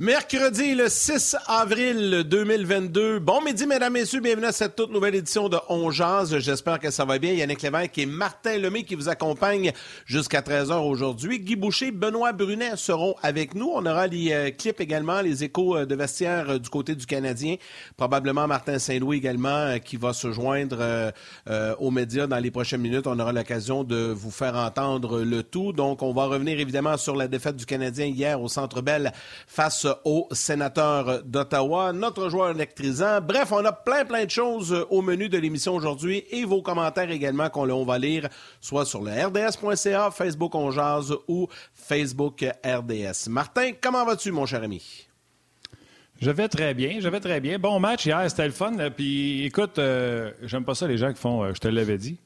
Mercredi le 6 avril 2022. Bon midi, mesdames, messieurs. Bienvenue à cette toute nouvelle édition de On Jazz. J'espère que ça va bien. Yannick Lévesque et Martin Lemay qui vous accompagnent jusqu'à 13h aujourd'hui. Guy Boucher, Benoît Brunet seront avec nous. On aura les euh, clips également, les échos euh, de vestiaire euh, du côté du Canadien. Probablement Martin Saint-Louis également qui va se joindre aux médias dans les prochaines minutes. On aura l'occasion de vous faire entendre le tout. Donc, on va revenir évidemment sur la défaite du Canadien hier au Centre Bell face au sénateur d'Ottawa, notre joueur électrisant. Bref, on a plein, plein de choses au menu de l'émission aujourd'hui et vos commentaires également qu'on va lire soit sur le rds.ca, Facebook On Jazz ou Facebook RDS. Martin, comment vas-tu, mon cher ami? Je vais très bien, je vais très bien. Bon match hier, c'était le fun. Puis écoute, euh, j'aime pas ça les gens qui font euh, je te l'avais dit.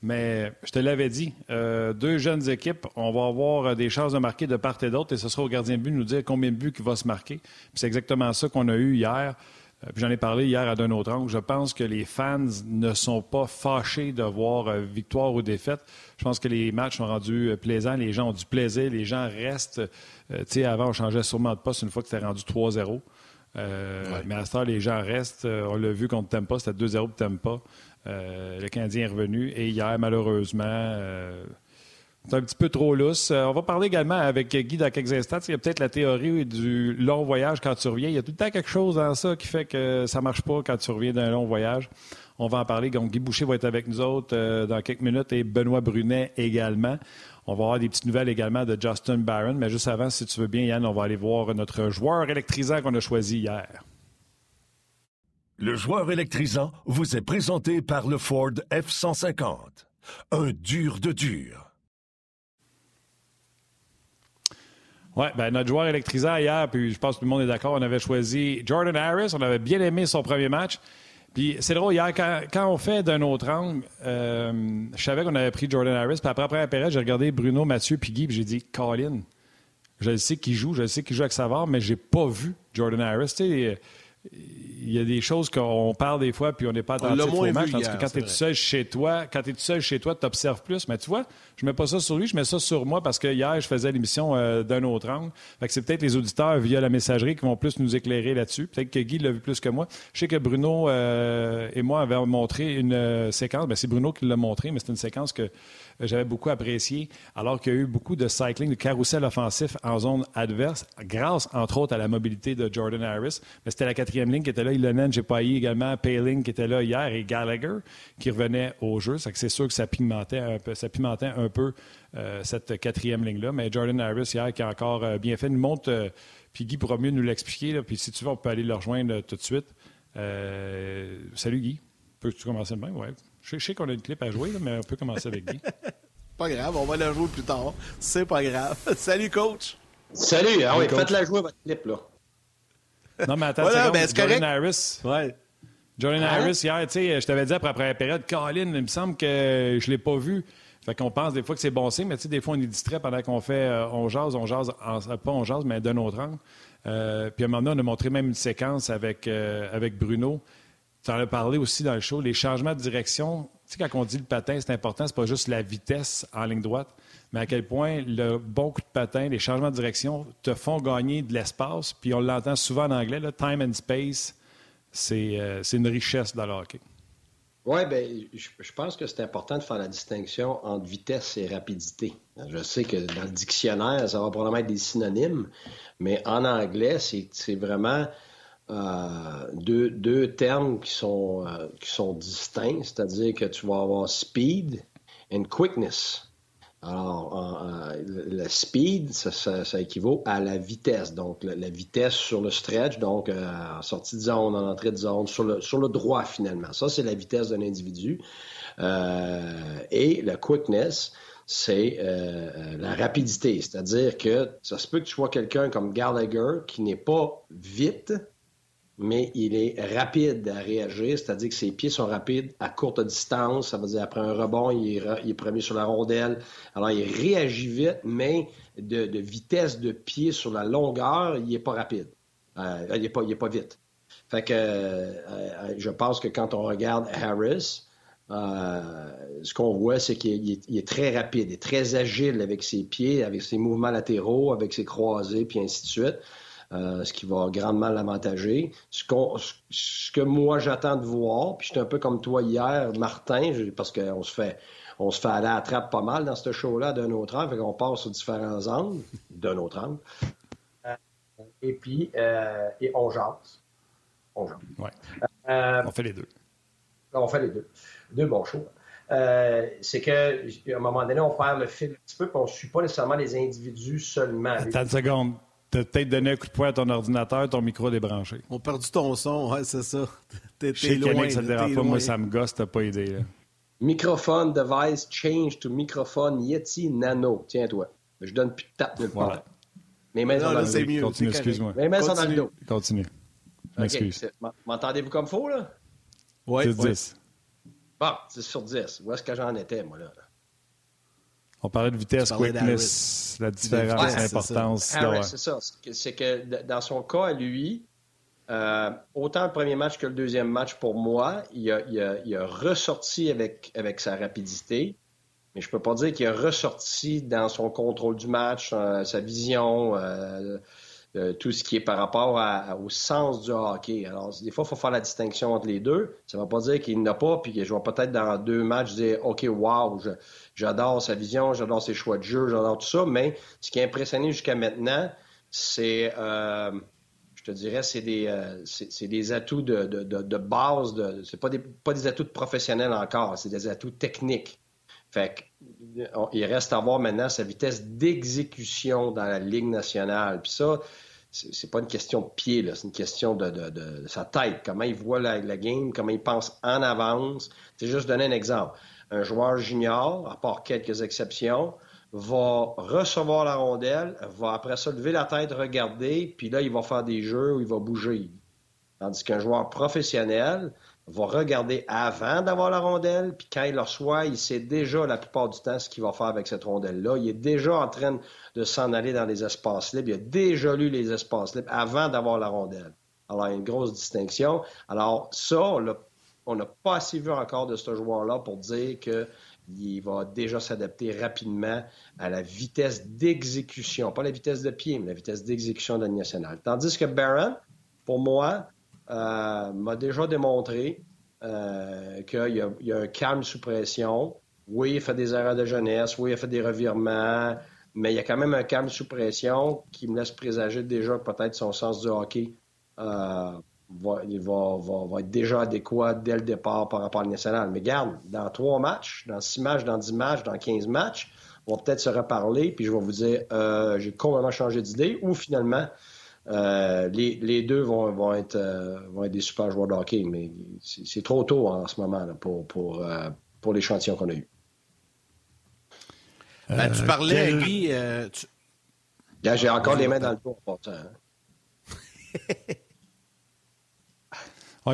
Mais je te l'avais dit, euh, deux jeunes équipes, on va avoir euh, des chances de marquer de part et d'autre et ce sera au gardien de but de nous dire combien de buts il va se marquer. c'est exactement ça qu'on a eu hier. Euh, j'en ai parlé hier à d'un autre angle. Je pense que les fans ne sont pas fâchés de voir victoire ou défaite. Je pense que les matchs sont rendus plaisants. Les gens ont du plaisir. Les gens restent. tu sais, avant, on changeait sûrement de poste une fois que c'était rendu 3-0. Mais à ce temps, les gens restent. on l'a vu contre Tempa, c'était 2-0 pour Tempa. Euh, le Canadien est revenu. Et hier, malheureusement, euh, c'est un petit peu trop lousse. Euh, on va parler également avec Guy dans quelques instants. Il y a peut-être la théorie du long voyage quand tu reviens. Il y a tout le temps quelque chose dans ça qui fait que ça ne marche pas quand tu reviens d'un long voyage. On va en parler. Donc, Guy Boucher va être avec nous autres dans quelques minutes et Benoît Brunet également. On va avoir des petites nouvelles également de Justin Barron. Mais juste avant, si tu veux bien, Yann, on va aller voir notre joueur électrisant qu'on a choisi hier. Le joueur électrisant vous est présenté par le Ford F-150. Un dur de dur. Oui, ben notre joueur électrisant hier, puis je pense que tout le monde est d'accord, on avait choisi Jordan Harris. On avait bien aimé son premier match. Puis c'est drôle, hier, quand, on fait d'un autre angle, euh, je savais qu'on avait pris Jordan Harris. Puis après, après la j'ai regardé Bruno, Mathieu, puis Guy, puis j'ai dit Colin, je sais qu'il joue, je sais qu'il joue avec Savard, mais j'ai pas vu Jordan Harris. Tu sais, il y a des choses qu'on parle des fois, puis on n'est pas attentif au match. Tandis que quand tu es tout seul chez toi, quand tu es tout seul chez toi, tu observes plus. Mais tu vois, je mets pas ça sur lui, je mets ça sur moi parce que hier, je faisais l'émission euh, d'un autre angle. Fait c'est peut-être les auditeurs via la messagerie qui vont plus nous éclairer là-dessus. Peut-être que Guy l'a vu plus que moi. Je sais que Bruno euh, et moi avons montré une euh, séquence. Ben, c'est Bruno qui l'a montré, mais c'est une séquence que j'avais beaucoup apprécié, alors qu'il y a eu beaucoup de cycling, de carrousel offensif en zone adverse, grâce, entre autres, à la mobilité de Jordan Harris. Mais c'était la quatrième ligne qui était là. Ilonen, eu également Paling qui était là hier et Gallagher qui revenait au jeu. C'est sûr que ça pimentait un peu, ça pimentait un peu euh, cette quatrième ligne-là. Mais Jordan Harris, hier, qui a encore euh, bien fait, nous montre, euh, puis Guy pourra mieux nous l'expliquer. Puis si tu veux, on peut aller le rejoindre tout de suite. salut Guy. Peux-tu commencer de même? Je, sais qu'on a une clip à jouer, mais on peut commencer avec Guy. pas grave, on va la jouer plus tard. C'est pas grave. Salut, coach. Salut. Ah oui, faites-la jouer, votre clip, là. Non, mais attends, voilà, ben, Jordan Harris. Ouais. Jordan hein? Harris, hier, tu sais, je t'avais dit après, la période, Colin, il me semble que je ne l'ai pas vu. Fait qu'on pense des fois que c'est bon signe, mais tu sais, des fois, on est distrait pendant qu'on fait, euh, on jase, on jase, pas on jase, mais d'un autre angle. Euh, puis à un moment donné, on a montré même une séquence avec, euh, avec Bruno. Tu en as parlé aussi dans le show, les changements de direction. Tu sais, quand on dit le patin, c'est important, c'est pas juste la vitesse en ligne droite, mais à quel point le bon coup de patin, les changements de direction te font gagner de l'espace. Puis on l'entend souvent en anglais, là, time and space, c'est euh, une richesse dans le hockey. Oui, bien, je, pense que c'est important de faire la distinction entre vitesse et rapidité. Je sais que dans le dictionnaire, ça va probablement être des synonymes, mais en anglais, c'est vraiment euh, deux, deux, termes qui sont, euh, qui sont distincts, c'est-à-dire que tu vas avoir speed and quickness. Alors, le speed, ça, équivaut à la vitesse. Donc, la, vitesse sur le stretch, donc euh, en sortie de zone, en entrée de zone, sur le, sur le droit finalement. Ça, c'est la vitesse d'un individu. et la quickness, c'est la rapidité. C'est-à-dire que ça se peut que tu vois quelqu'un comme Gallagher qui n'est pas vite, mais il est rapide à réagir, c'est-à-dire que ses pieds sont rapides à courte distance. Ça veut dire après un rebond, il est, premier sur la rondelle. Alors, il réagit vite, mais de, vitesse de pied sur la longueur, il n'est pas rapide. Euh, il n'est pas, vite. Fait que euh, je pense que quand on regarde Harris, euh, ce qu'on voit, c'est qu'il est, très rapide, et très agile avec ses pieds, avec ses mouvements latéraux, avec ses croisés, puis ainsi de suite. Euh, ce qui va grandement l'avantager. Ce, que moi j'attends de voir, puis j'étais un peu comme toi hier, Martin, parce qu'on se fait on se fait aller à la trappe pas mal dans ce show-là d'un autre angle, fait qu'on passe sur différents angles, d'un autre angle. Euh, et puis, et on jase. On jase. on fait les deux. On fait les deux deux bons shows. Euh, c'est qu'à un moment donné, on perd le fil un petit peu, puis on ne suit pas nécessairement les individus seulement. Attends une seconde. Tu as peut-être donné un coup de poing à ton ordinateur, ton micro débranché. On a perdu ton son, ouais, c'est ça. T'es loin. ça te dérange pas. Moi, ça me gosse, t'as pas idée. Là. Microphone device change to microphone Yeti Nano. Tiens-toi. Je donne plus de tape nulle part. Mes mains sont dans le dos. Continue, excuse-moi. Mes mains sont dans le dos. Continue. M'excuse. M'entendez-vous comme faux, là? Oui. 10. Bon, 10 sur 10. Où est-ce que j'en étais, moi, là? On parlait de vitesse, quickness, la différence, l'importance. C'est ça. C'est que dans son cas, à lui, euh, autant le premier match que le deuxième match, pour moi, il a, il a, ressorti avec, avec sa rapidité. Mais je ne peux pas dire qu'il a ressorti dans son contrôle du match, euh, sa vision, euh, tout ce qui est par rapport au sens du hockey. Alors, des fois, il faut faire la distinction entre les deux. Ça ne veut pas dire qu'il n'a pas, puis je vais peut-être dans deux matchs dire OK, wow, j'adore sa vision, j'adore ses choix de jeu, j'adore tout ça. Mais ce qui a impressionné jusqu'à maintenant, c'est, euh, je te dirais, c'est des, euh, c'est, des atouts de, de, de, base. De, c'est pas des, pas des atouts de professionnels encore, c'est des atouts techniques. Fait il reste à voir maintenant sa vitesse d'exécution dans la Ligue nationale. Puis ça, c'est pas une question de pied, c'est une question de, sa tête, comment il voit la, game, comment il pense en avance. C'est juste donner un exemple. Un joueur junior, à part quelques exceptions, va recevoir la rondelle, va après ça lever la tête, regarder, puis là, il va faire des jeux où il va bouger. Tandis qu'un joueur professionnel va regarder avant d'avoir la rondelle, puis quand il la reçoit, il sait déjà la plupart du temps ce qu'il va faire avec cette rondelle-là. Il est déjà en train de s'en aller dans les espaces libres. Il a déjà lu les espaces libres avant d'avoir la rondelle. Alors, il y a une grosse distinction. Alors, ça, on n'a pas assez vu encore de ce joueur-là pour dire qu'il va déjà s'adapter rapidement à la vitesse d'exécution, pas la vitesse de pied, mais la vitesse d'exécution de la nationale. Tandis que Barron, pour moi, m'a déjà démontré euh, qu'il y, a un calme sous pression. Oui, il fait des erreurs de jeunesse, oui, il fait des revirements, mais il y a quand même un calme sous pression qui me laisse présager déjà que peut-être son sens du hockey euh, va, être déjà adéquat dès le départ par rapport à national. Mais garde, dans trois matchs, dans six matchs, dans dix matchs, dans quinze matchs, on va peut-être se reparler, puis je vais vous dire, j'ai complètement changé d'idée, ou finalement, euh, les, deux vont, être, euh, vont être des super joueurs de hockey, mais c'est trop tôt en ce moment pour, pour, euh, pour l'échantillon qu'on a eu. Ben, tu parlais, Guy. J'ai encore les mains dans le tour. Hein.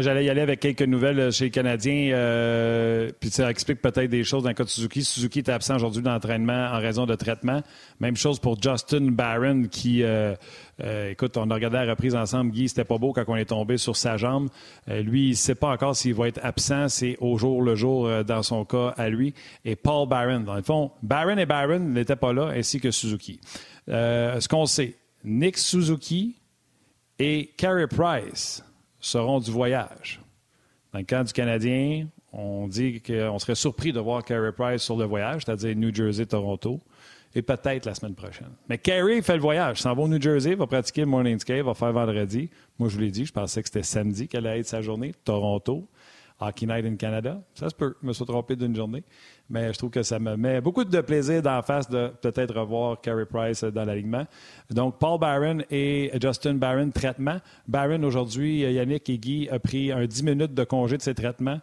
J'allais y aller avec quelques nouvelles euh, chez les Canadiens. Euh, puis ça explique peut-être des choses dans le cas de Suzuki. Suzuki est absent aujourd'hui d'entraînement en raison de traitement. Même chose pour Justin Barron qui, euh, écoute, on a regardé la reprise ensemble. Guy, c'était pas beau quand on est tombé sur sa jambe. lui, il ne sait pas encore s'il va être absent. C'est au jour le jour dans son cas à lui. Et Paul Barron, dans le fond, Barron et Barron n'étaient pas là, ainsi que Suzuki. ce qu'on sait, Nick Suzuki et Carey Price seront du voyage. Dans le cas du Canadien, on dit qu'on serait surpris de voir Carey Price sur le voyage, c'est-à-dire New Jersey-Toronto, et peut-être la semaine prochaine. Mais Carey fait le voyage. S'en va au New Jersey, va pratiquer le morning skate, va faire vendredi. Moi, je vous l'ai dit, je pensais que c'était samedi qu'elle allait être sa journée. Toronto, Hockey Night in Canada. Ça se peut, je me suis trompé d'une journée. Mais je trouve que ça me met beaucoup de plaisir d'en face de peut-être revoir Carey Price dans l'alignement. Donc, Paul Barron et Justin Barron, traitement. Barron, aujourd'hui, Yannick et Guy a pris un 10 minutes de congé de ses traitements,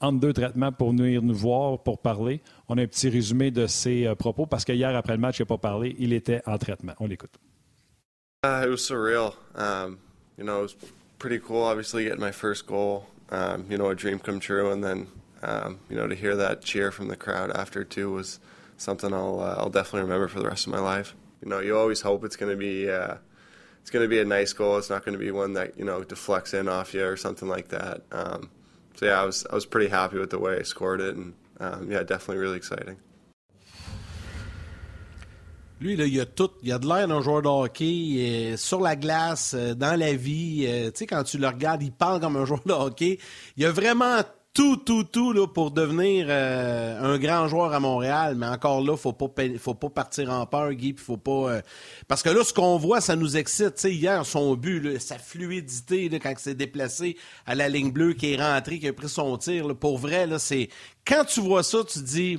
entre deux traitements pour venir nous voir, pour parler. On a un petit résumé de ses euh, propos parce que hier, après le match, il n'a pas parlé. Il était en traitement. On l'écoute. Uh, it was. Um, you know, pretty cool. Obviously, getting my first goal, um, you know, a dream come true, and then um, you know to hear that cheer from the crowd after too was something I'll uh, I'll definitely remember for the rest of my life. You know, you always hope it's going to be uh, it's going to be a nice goal. It's not going to be one that you know deflects in off you or something like that. Um, so yeah, I was I was pretty happy with the way I scored it, and um, yeah, definitely really exciting. Lui, là, il a tout. Il a de l'air d'un joueur de hockey euh, sur la glace, euh, dans la vie. Euh, tu sais, quand tu le regardes, il parle comme un joueur de hockey. Il a vraiment tout, tout, tout là, pour devenir un grand joueur à Montréal. Mais encore là, faut pas, faut pas partir en peur, Guy. Faut pas. parce que là, ce qu'on voit, ça nous excite. Tu sais, hier, son but, sa fluidité là, quand il s'est déplacé à la ligne bleue, qui est rentré, qui a pris son tir. pour vrai, là, c'est quand tu vois ça, tu dis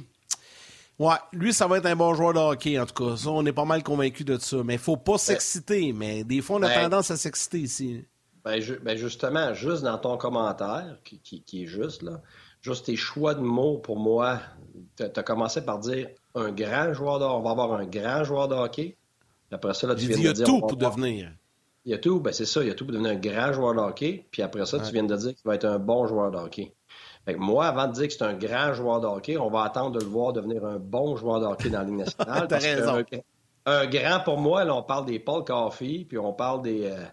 Ouais, lui, ça va être un bon joueur de hockey, en tout cas. Ça, on est pas mal convaincu de ça. Mais il faut pas s'exciter. Mais des fois, on a ben, tendance à s'exciter ici. Ben, ben, justement, juste dans ton commentaire, qui, est juste, là, juste tes choix de mots pour moi, tu as commencé par dire un grand joueur de On va avoir un grand joueur de hockey. Après ça, là, tu viens de dire. Il y a tout pour devenir. Il y a tout, ben c'est ça, il y a tout pour devenir un grand joueur de hockey. Puis après ça, tu viens de dire qu'il va être un bon joueur de hockey moi, avant de dire que c'est un grand joueur de hockey, on va attendre de le voir devenir un bon joueur de hockey dans la Ligue nationale. T'as raison. Un, grand, pour moi, là, on parle des Paul Coffey, puis on parle des... Euh,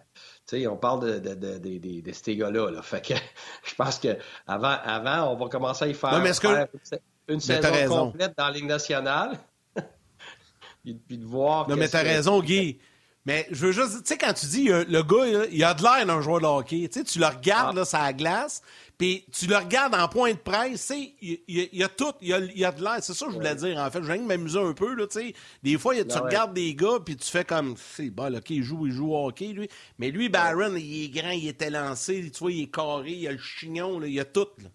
on parle de, de, de, de, de ces gars-là. Là. Fait que je pense que avant, avant, on va commencer à y faire, une, saison complète dans la Ligue nationale. puis, de voir. Non, mais t'as raison, Guy. Mais je veux juste, tu sais, quand tu dis le gars, il a de l'air d'un joueur de hockey, tu sais, tu le regardes, ah. là, ça glace, puis tu le regardes en point de presse, il y, a tout, il y a, de l'air. C'est ça que je voulais dire, en fait. Je viens de m'amuser un peu, là, tu sais. Des fois, tu ben regardes des gars, puis tu fais comme, c'est bon, OK, il joue, il joue au hockey, lui. Mais lui, Barron, il est grand, il est élancé, tu vois, il est carré, il a le chignon, là, il a tout, là.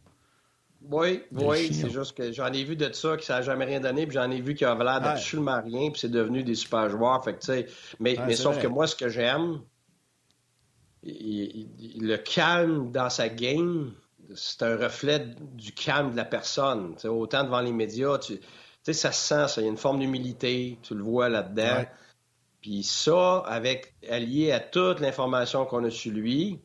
Oui, oui, c'est juste que j'en ai vu de ça, que ça n'a jamais rien donné, puis j'en ai vu qu'il avait l'air d'absolument rien, puis c'est devenu des super joueurs. Fait que, tu sais, mais, mais sauf que moi, ce que j'aime, le calme dans sa game, c'est un reflet du calme de la personne. autant devant les médias, tu sais, ça se sent, ça. Il y a une forme d'humilité, tu le vois là-dedans. Puis ça, avec allié à toute l'information qu'on a sur lui,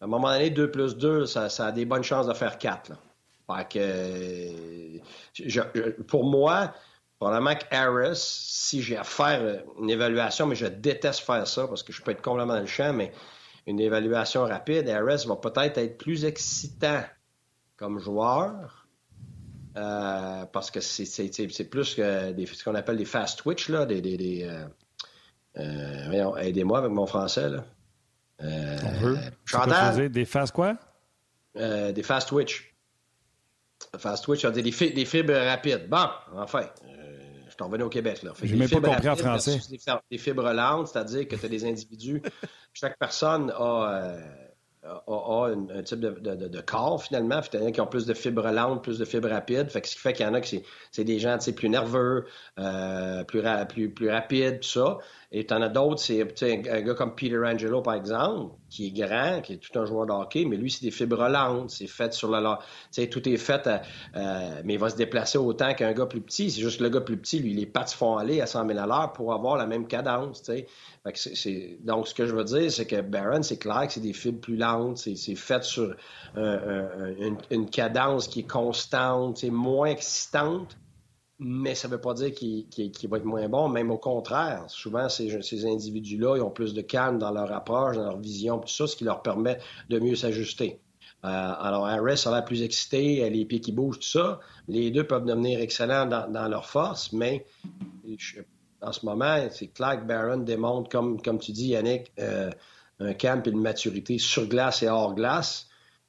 à un moment donné, 2 plus 2, ça, a des bonnes chances de faire 4. que, pour moi, probablement que Harris, si j'ai à faire une évaluation, mais je déteste faire ça parce que je peux être complètement dans le champ, mais une évaluation rapide, Harris va peut-être être plus excitant comme joueur. Euh, parce que c'est plus que des, ce qu'on appelle des fast twitch, là, des, des, euh, euh, aidez-moi avec mon français. Là. On des fast quoi? des fast twitch. Fast twitch, des, des fibres rapides. Bon, enfin, t'en revenais au Québec. Là. Je n'ai pas compris en français. Des, fibres lentes, c'est-à-dire que tu as des individus, chaque personne a, euh, a, un, type de, de, de, corps, finalement. Il y en a qui ont plus de fibres lentes, plus de fibres rapides. Fait que ce qui fait qu'il y en a qui c'est des gens plus nerveux, euh, plus, plus, plus rapides, tout ça. Et tu en as d'autres, c'est un, gars comme Peter Angelo, par exemple, qui est grand, qui est tout un joueur de hockey, mais lui, c'est des fibres lentes, c'est fait sur le... Tu sais, tout est fait, euh, euh, mais il va se déplacer autant qu'un gars plus petit. C'est juste que le gars plus petit, lui, les pattes font aller à 100 000 à l'heure pour avoir la même cadence, tu sais. Donc, ce que je veux dire, c'est que Barron, c'est clair que c'est des fibres plus lentes, c'est fait sur une, une, cadence qui est constante, c'est moins excitante, mais ça ne veut pas dire qu'il va être moins bon, même au contraire. Souvent, ces, ces individus-là, ils ont plus de calme dans leur approche, dans leur vision, tout ça, ce qui leur permet de mieux s'ajuster. Euh, alors, Harris a l'air plus excité, les pieds qui bougent, tout ça. Les deux peuvent devenir excellents dans, leur force, mais en ce moment, c'est clair que Barron démontre, comme, comme tu dis, Yannick, euh, un calme et une maturité sur glace et hors glace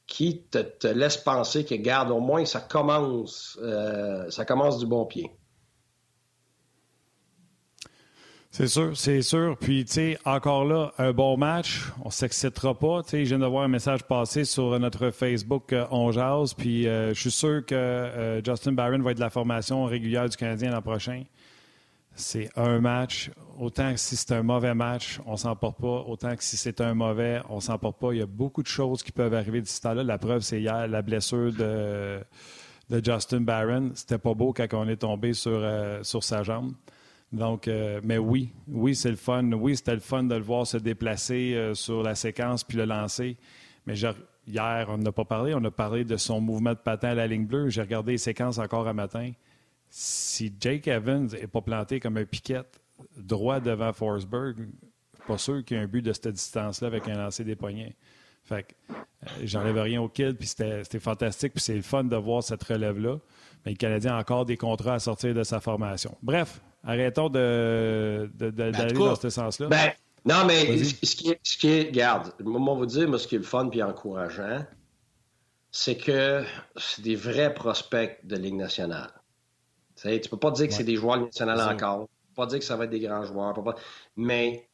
qui te, laisse penser que, garde, au moins, ça commence, euh, ça commence du bon pied. C'est sûr, c'est sûr. Puis, tu sais, encore là, un bon match, on s'excitera pas. Tu sais, je viens de voir un message passer sur notre Facebook euh, On Jazz, puis euh, je suis sûr que Justin Barron va être de la formation régulière du Canadien l'an prochain c'est un match. Autant que si c'est un mauvais match, on s'en porte pas. Autant que si c'est un mauvais, on s'en porte pas. Il y a beaucoup de choses qui peuvent arriver d'ici temps-là. La preuve, c'est hier, la blessure de, de Justin Barron. C'était pas beau quand on est tombé sur, euh, sur sa jambe. Donc, euh, mais oui, oui, c'est le fun. Oui, c'était le fun de le voir se déplacer euh, sur la séquence puis le lancer. Mais hier, on n'a pas parlé. On a parlé de son mouvement de patin à la ligne bleue. J'ai regardé les séquences encore un matin. Si Jake Evans n'est pas planté comme un piquette droit devant Forsberg, pas sûr qu'il y ait un but de cette distance-là avec un lancer des poignets. Fait que euh, j'enlève rien au kid, puis c'était fantastique, puis c'est le fun de voir cette relève-là. Mais le Canadien a encore des contrats à sortir de sa formation. Bref, arrêtons d'aller de, ben, dans ce sens-là. Ben, non, mais ce qui, est, ce qui est, regarde, moi, vous dire, moi, ce qui est le fun puis encourageant, c'est que c'est des vrais prospects de Ligue nationale. Tu ne peux pas dire que c'est des joueurs nationaux encore. Tu peux pas dire que ça va être des grands joueurs. Mais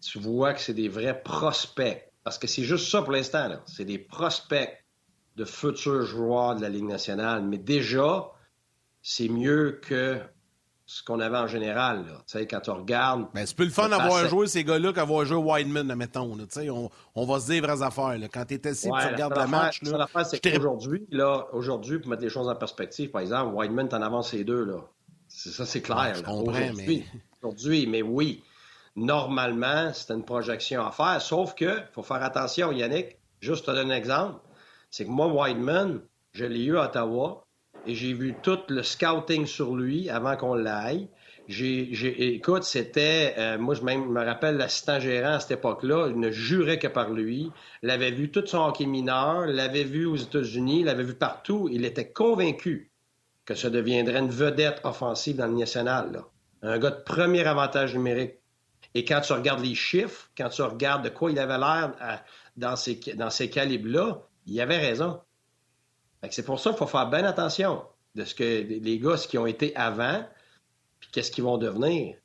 tu vois que c'est des vrais prospects. Parce que c'est juste ça pour l'instant. C'est des prospects de futurs joueurs de la Ligue nationale. Mais déjà, c'est mieux que ce qu'on avait en général. Là. sais, quand tu regardes. Ben, c'est plus le fun d'avoir joué ces gars-là qu'avoir joué Wideman, admettons. On, on va se dire vraies affaires. Là. Quand tu es assis, tu regardes le match. Là, c'est qu'aujourd'hui, là, aujourd'hui, pour mettre les choses en perspective, par exemple, Wideman, t'en avance ces deux. Là. ça, c'est clair. je comprends, aujourd'hui, mais... aujourd'hui, mais oui. Normalement, c'est une projection à faire. Sauf que, faut faire attention, Yannick. Juste te donner un exemple. C'est que moi, Wideman, je l'ai eu à Ottawa et j'ai vu tout le scouting sur lui avant qu'on l'aille. J'ai, écoute, c'était, euh, moi je me rappelle l'assistant gérant à cette époque-là, il ne jurait que par lui, l'avait vu tout son hockey mineur, l'avait vu aux États-Unis, l'avait vu partout, il était convaincu que ça deviendrait une vedette offensive dans le national. Un gars de premier avantage numérique. Et quand tu regardes les chiffres, quand tu regardes de quoi il avait l'air dans ces calibres-là, il avait raison. C'est pour ça qu'il faut faire bien attention de ce que les gars qui ont été avant, puis qu'est-ce qu'ils vont devenir.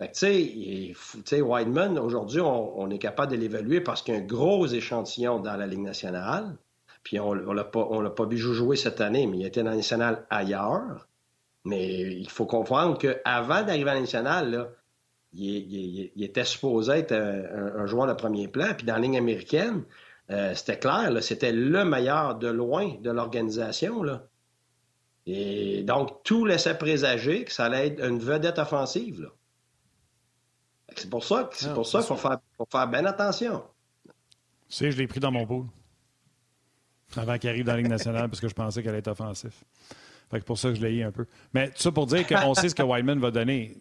tu sais, Wideman, aujourd'hui, on, est capable de l'évaluer parce qu'il y a un gros échantillon dans la Ligue nationale. Puis on ne l'a pas, vu jouer cette année, mais il était dans la nationale ailleurs. Mais il faut comprendre qu'avant d'arriver à la nationale, il, était supposé être un, un, joueur de premier plan. Puis dans la ligne américaine, euh, c'était clair, c'était le meilleur de loin de l'organisation. Et donc, tout laissait présager que ça allait être une vedette offensive. C'est pour ça, c'est pour ça qu'il faut faire, faire bien attention. Tu sais, je l'ai pris dans mon pool. Avant qu'il arrive dans la Ligue nationale, parce que je pensais qu'elle allait être offensif. Fait que pour ça que je l'ai eu un peu. Mais tout ça pour dire qu'on sait ce que Wyman va donner.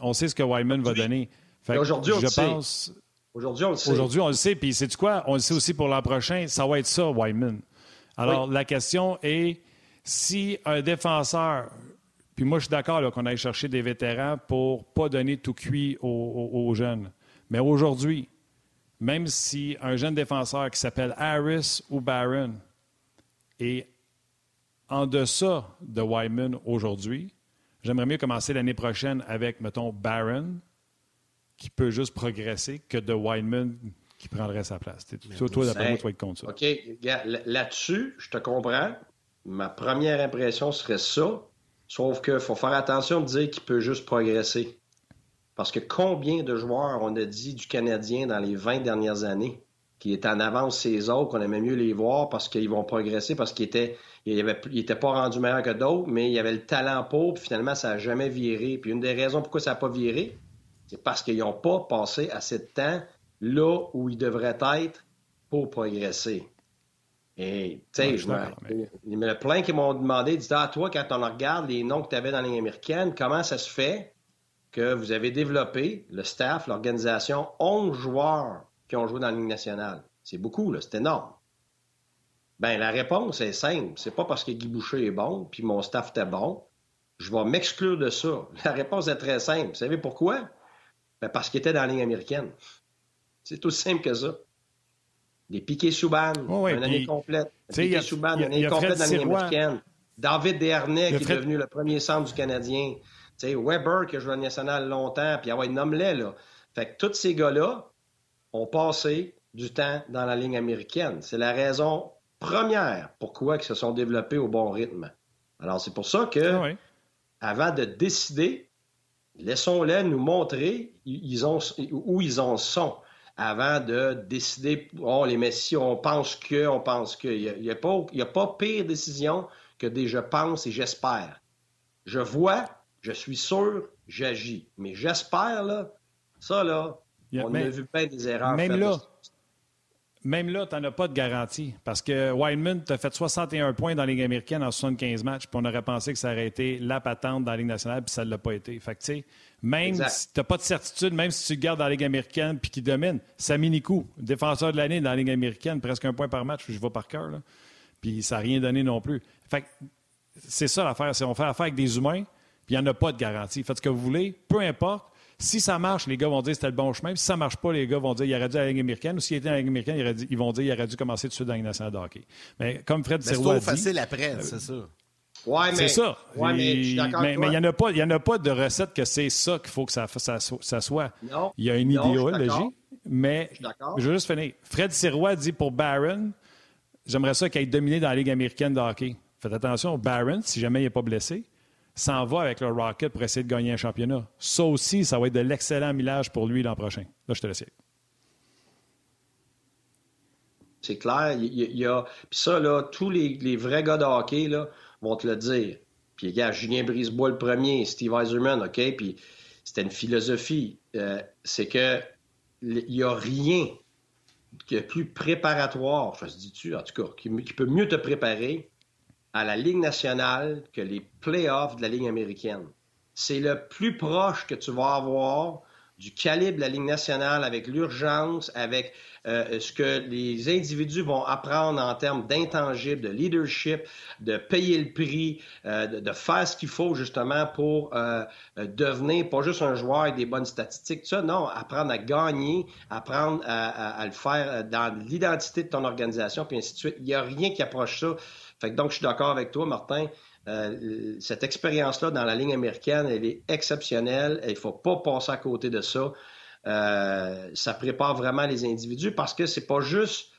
on sait ce que Wyman va donner. Aujourd'hui, on je pense, Aujourd'hui, on le sait. Aujourd'hui, on le sait. Puis, c'est quoi? On le sait aussi pour l'an prochain. Ça va être ça, Wyman. Alors, la question est si un défenseur. Puis moi, je suis d'accord qu'on aille chercher des vétérans pour ne pas donner tout cuit aux, jeunes. Mais aujourd'hui, même si un jeune défenseur qui s'appelle Harris ou Barron est en deçà de Wyman aujourd'hui, j'aimerais mieux commencer l'année prochaine avec, mettons, Barron, qui peut juste progresser que de Weinman qui prendrait sa place. Toi, toi d'après moi, tu vas être contre ça. OK. Là-dessus, je te comprends. Ma première impression serait ça. Sauf qu'il faut faire attention de dire qu'il peut juste progresser. Parce que combien de joueurs on a dit du Canadien dans les 20 dernières années qui étaient en avance ces autres, qu'on aimait mieux les voir parce qu'ils vont progresser, parce qu'ils étaient, ils n'étaient pas rendus meilleurs que d'autres, mais il y avait le talent pour, puis finalement, ça n'a jamais viré. Puis une des raisons pourquoi ça n'a pas viré, c'est parce qu'ils n'ont pas passé assez de temps là où ils devraient être pour progresser. Et, tu sais, il y en a plein qui m'ont demandé, disent, ah, toi, quand on regarde les noms que tu avais dans la ligne américaine, comment ça se fait que vous avez développé, le staff, l'organisation, 11 joueurs qui ont joué dans la ligne nationale? C'est beaucoup, là, c'est énorme. Ben, la réponse est simple. C'est pas parce que Guy Boucher est bon, puis mon staff était bon. Je vais m'exclure de ça. La réponse est très simple. Vous savez pourquoi? Ben, parce qu'il était dans la ligne américaine. C'est tout simple que ça. Des piquets Souban, une année complète. Piquet Souban, une année complète dans la ligne américaine. David Desharnais, qui est devenu le premier centre du Canadien. Weber, qui a joué à national longtemps, puis ah ouais, nomme-les, là. Fait que tous ces gars-là ont passé du temps dans la ligne américaine. C'est la raison première pourquoi ils se sont développés au bon rythme. Alors, c'est pour ça que, ah avant de décider Laissons-les nous montrer ils ont, où ils en sont avant de décider, oh, les messies, on pense que, on pense que. Il n'y a, pas, a pas pire décision que des je pense et j'espère. Je vois je suis sûr, j'agis. Mais j'espère, là, ça, là, on a vu plein des erreurs. Même là, même là, tu n'en as pas de garantie. Parce que Wildman t'a fait 61 points dans la Ligue américaine en 75 matchs, puis on aurait pensé que ça aurait été la patente dans la Ligue nationale, puis ça ne l'a pas été. Fait que, tu sais, même si tu n'as pas de certitude, même si tu gardes dans la Ligue américaine puis qui domine, Sami Nikou, défenseur de l'année dans la Ligue américaine, presque un point par match, je vais par cœur, puis ça n'a rien donné non plus. Fait c'est ça l'affaire, c'est on fait affaire avec des humains, puis il n'y en a pas de garantie. Faites ce que vous voulez, peu importe. Si ça marche, les gars vont dire que c'était le bon chemin. si ça ne marche pas, les gars vont dire qu'il aurait dû à la Ligue américaine. Ou s'il était à la Ligue américaine, ils vont dire qu'il aurait dû commencer tout de suite dans la Ligue nationale de hockey. Mais comme Fred C'est trop facile après, euh, c'est ça. Ouais, c'est ça. mais il n'y en, a pas, en a pas de recette que c'est ça qu'il faut que ça, ça, soit. Non, il y a une idéologie, mais je, je veux juste finir. Fred Sirois dit pour Barron, j'aimerais ça qu'il ait dominé dans la Ligue américaine de hockey. Faites attention, Barron, si jamais il n'est pas blessé, s'en va avec le Rocket pour essayer de gagner un championnat. Ça aussi, ça va être de l'excellent millage pour lui l'an prochain. Là, je te laisse. C'est clair. Il a... Puis ça, là, tous les, vrais gars de hockey là, vont te le dire. Puis, gars, Julien Brisebois le premier, Steve Eiserman, OK? Puis, c'était une philosophie. Euh, c'est que il n'y a rien qui est plus préparatoire, je se dis-tu, en tout cas, qui peut mieux te préparer à la Ligue nationale que les playoffs de la Ligue américaine. C'est le plus proche que tu vas avoir du calibre de la Ligue nationale avec l'urgence, avec euh, ce que les individus vont apprendre en termes d'intangibles, de leadership, de payer le prix, euh, de, faire ce qu'il faut justement pour euh, devenir pas juste un joueur avec des bonnes statistiques, ça, non, apprendre à gagner, apprendre à, à le faire dans l'identité de ton organisation, puis ainsi de suite. Il n'y a rien qui approche ça donc, je suis d'accord avec toi, Martin. Euh, cette expérience-là dans la ligne américaine, elle est exceptionnelle. Il ne faut pas passer à côté de ça. Euh, ça prépare vraiment les individus parce que c'est pas juste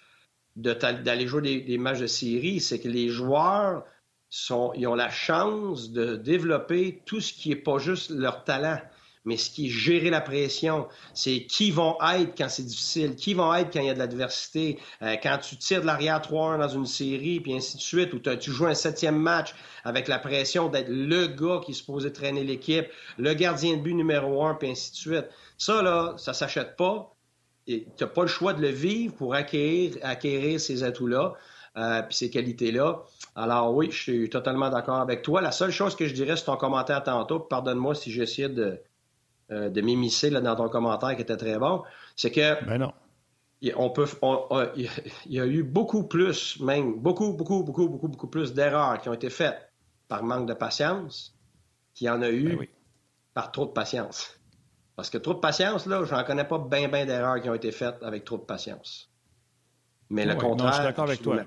d'aller jouer des, des, matchs de série, c'est que les joueurs sont, ils ont la chance de développer tout ce qui n'est pas juste leur talent mais ce qui est gérer la pression, c'est qui vont être quand c'est difficile, qui vont être quand il y a de l'adversité, euh, quand tu tires de l'arrière 3-1 dans une série, puis ainsi de suite, ou tu joues un septième match avec la pression d'être le gars qui est supposé traîner l'équipe, le gardien de but numéro un, puis ainsi de suite. Ça, là, ça s'achète pas. Tu n'as pas le choix de le vivre pour acquérir, ces atouts-là. Euh, puis ces qualités-là. Alors oui, je suis totalement d'accord avec toi. La seule chose que je dirais, c'est ton commentaire tantôt, pardonne-moi si j'essaie de, euh, de m'immiscer dans ton commentaire qui était très bon, c'est que ben non. On peut, il y a eu beaucoup plus, même beaucoup, beaucoup, beaucoup, beaucoup, beaucoup plus d'erreurs qui ont été faites par manque de patience qu'il y en a eu ben par trop de patience. Parce que trop de patience, là, j'en connais pas bien, bien d'erreurs qui ont été faites avec trop de patience. Mais le contraire. je suis d'accord avec toi.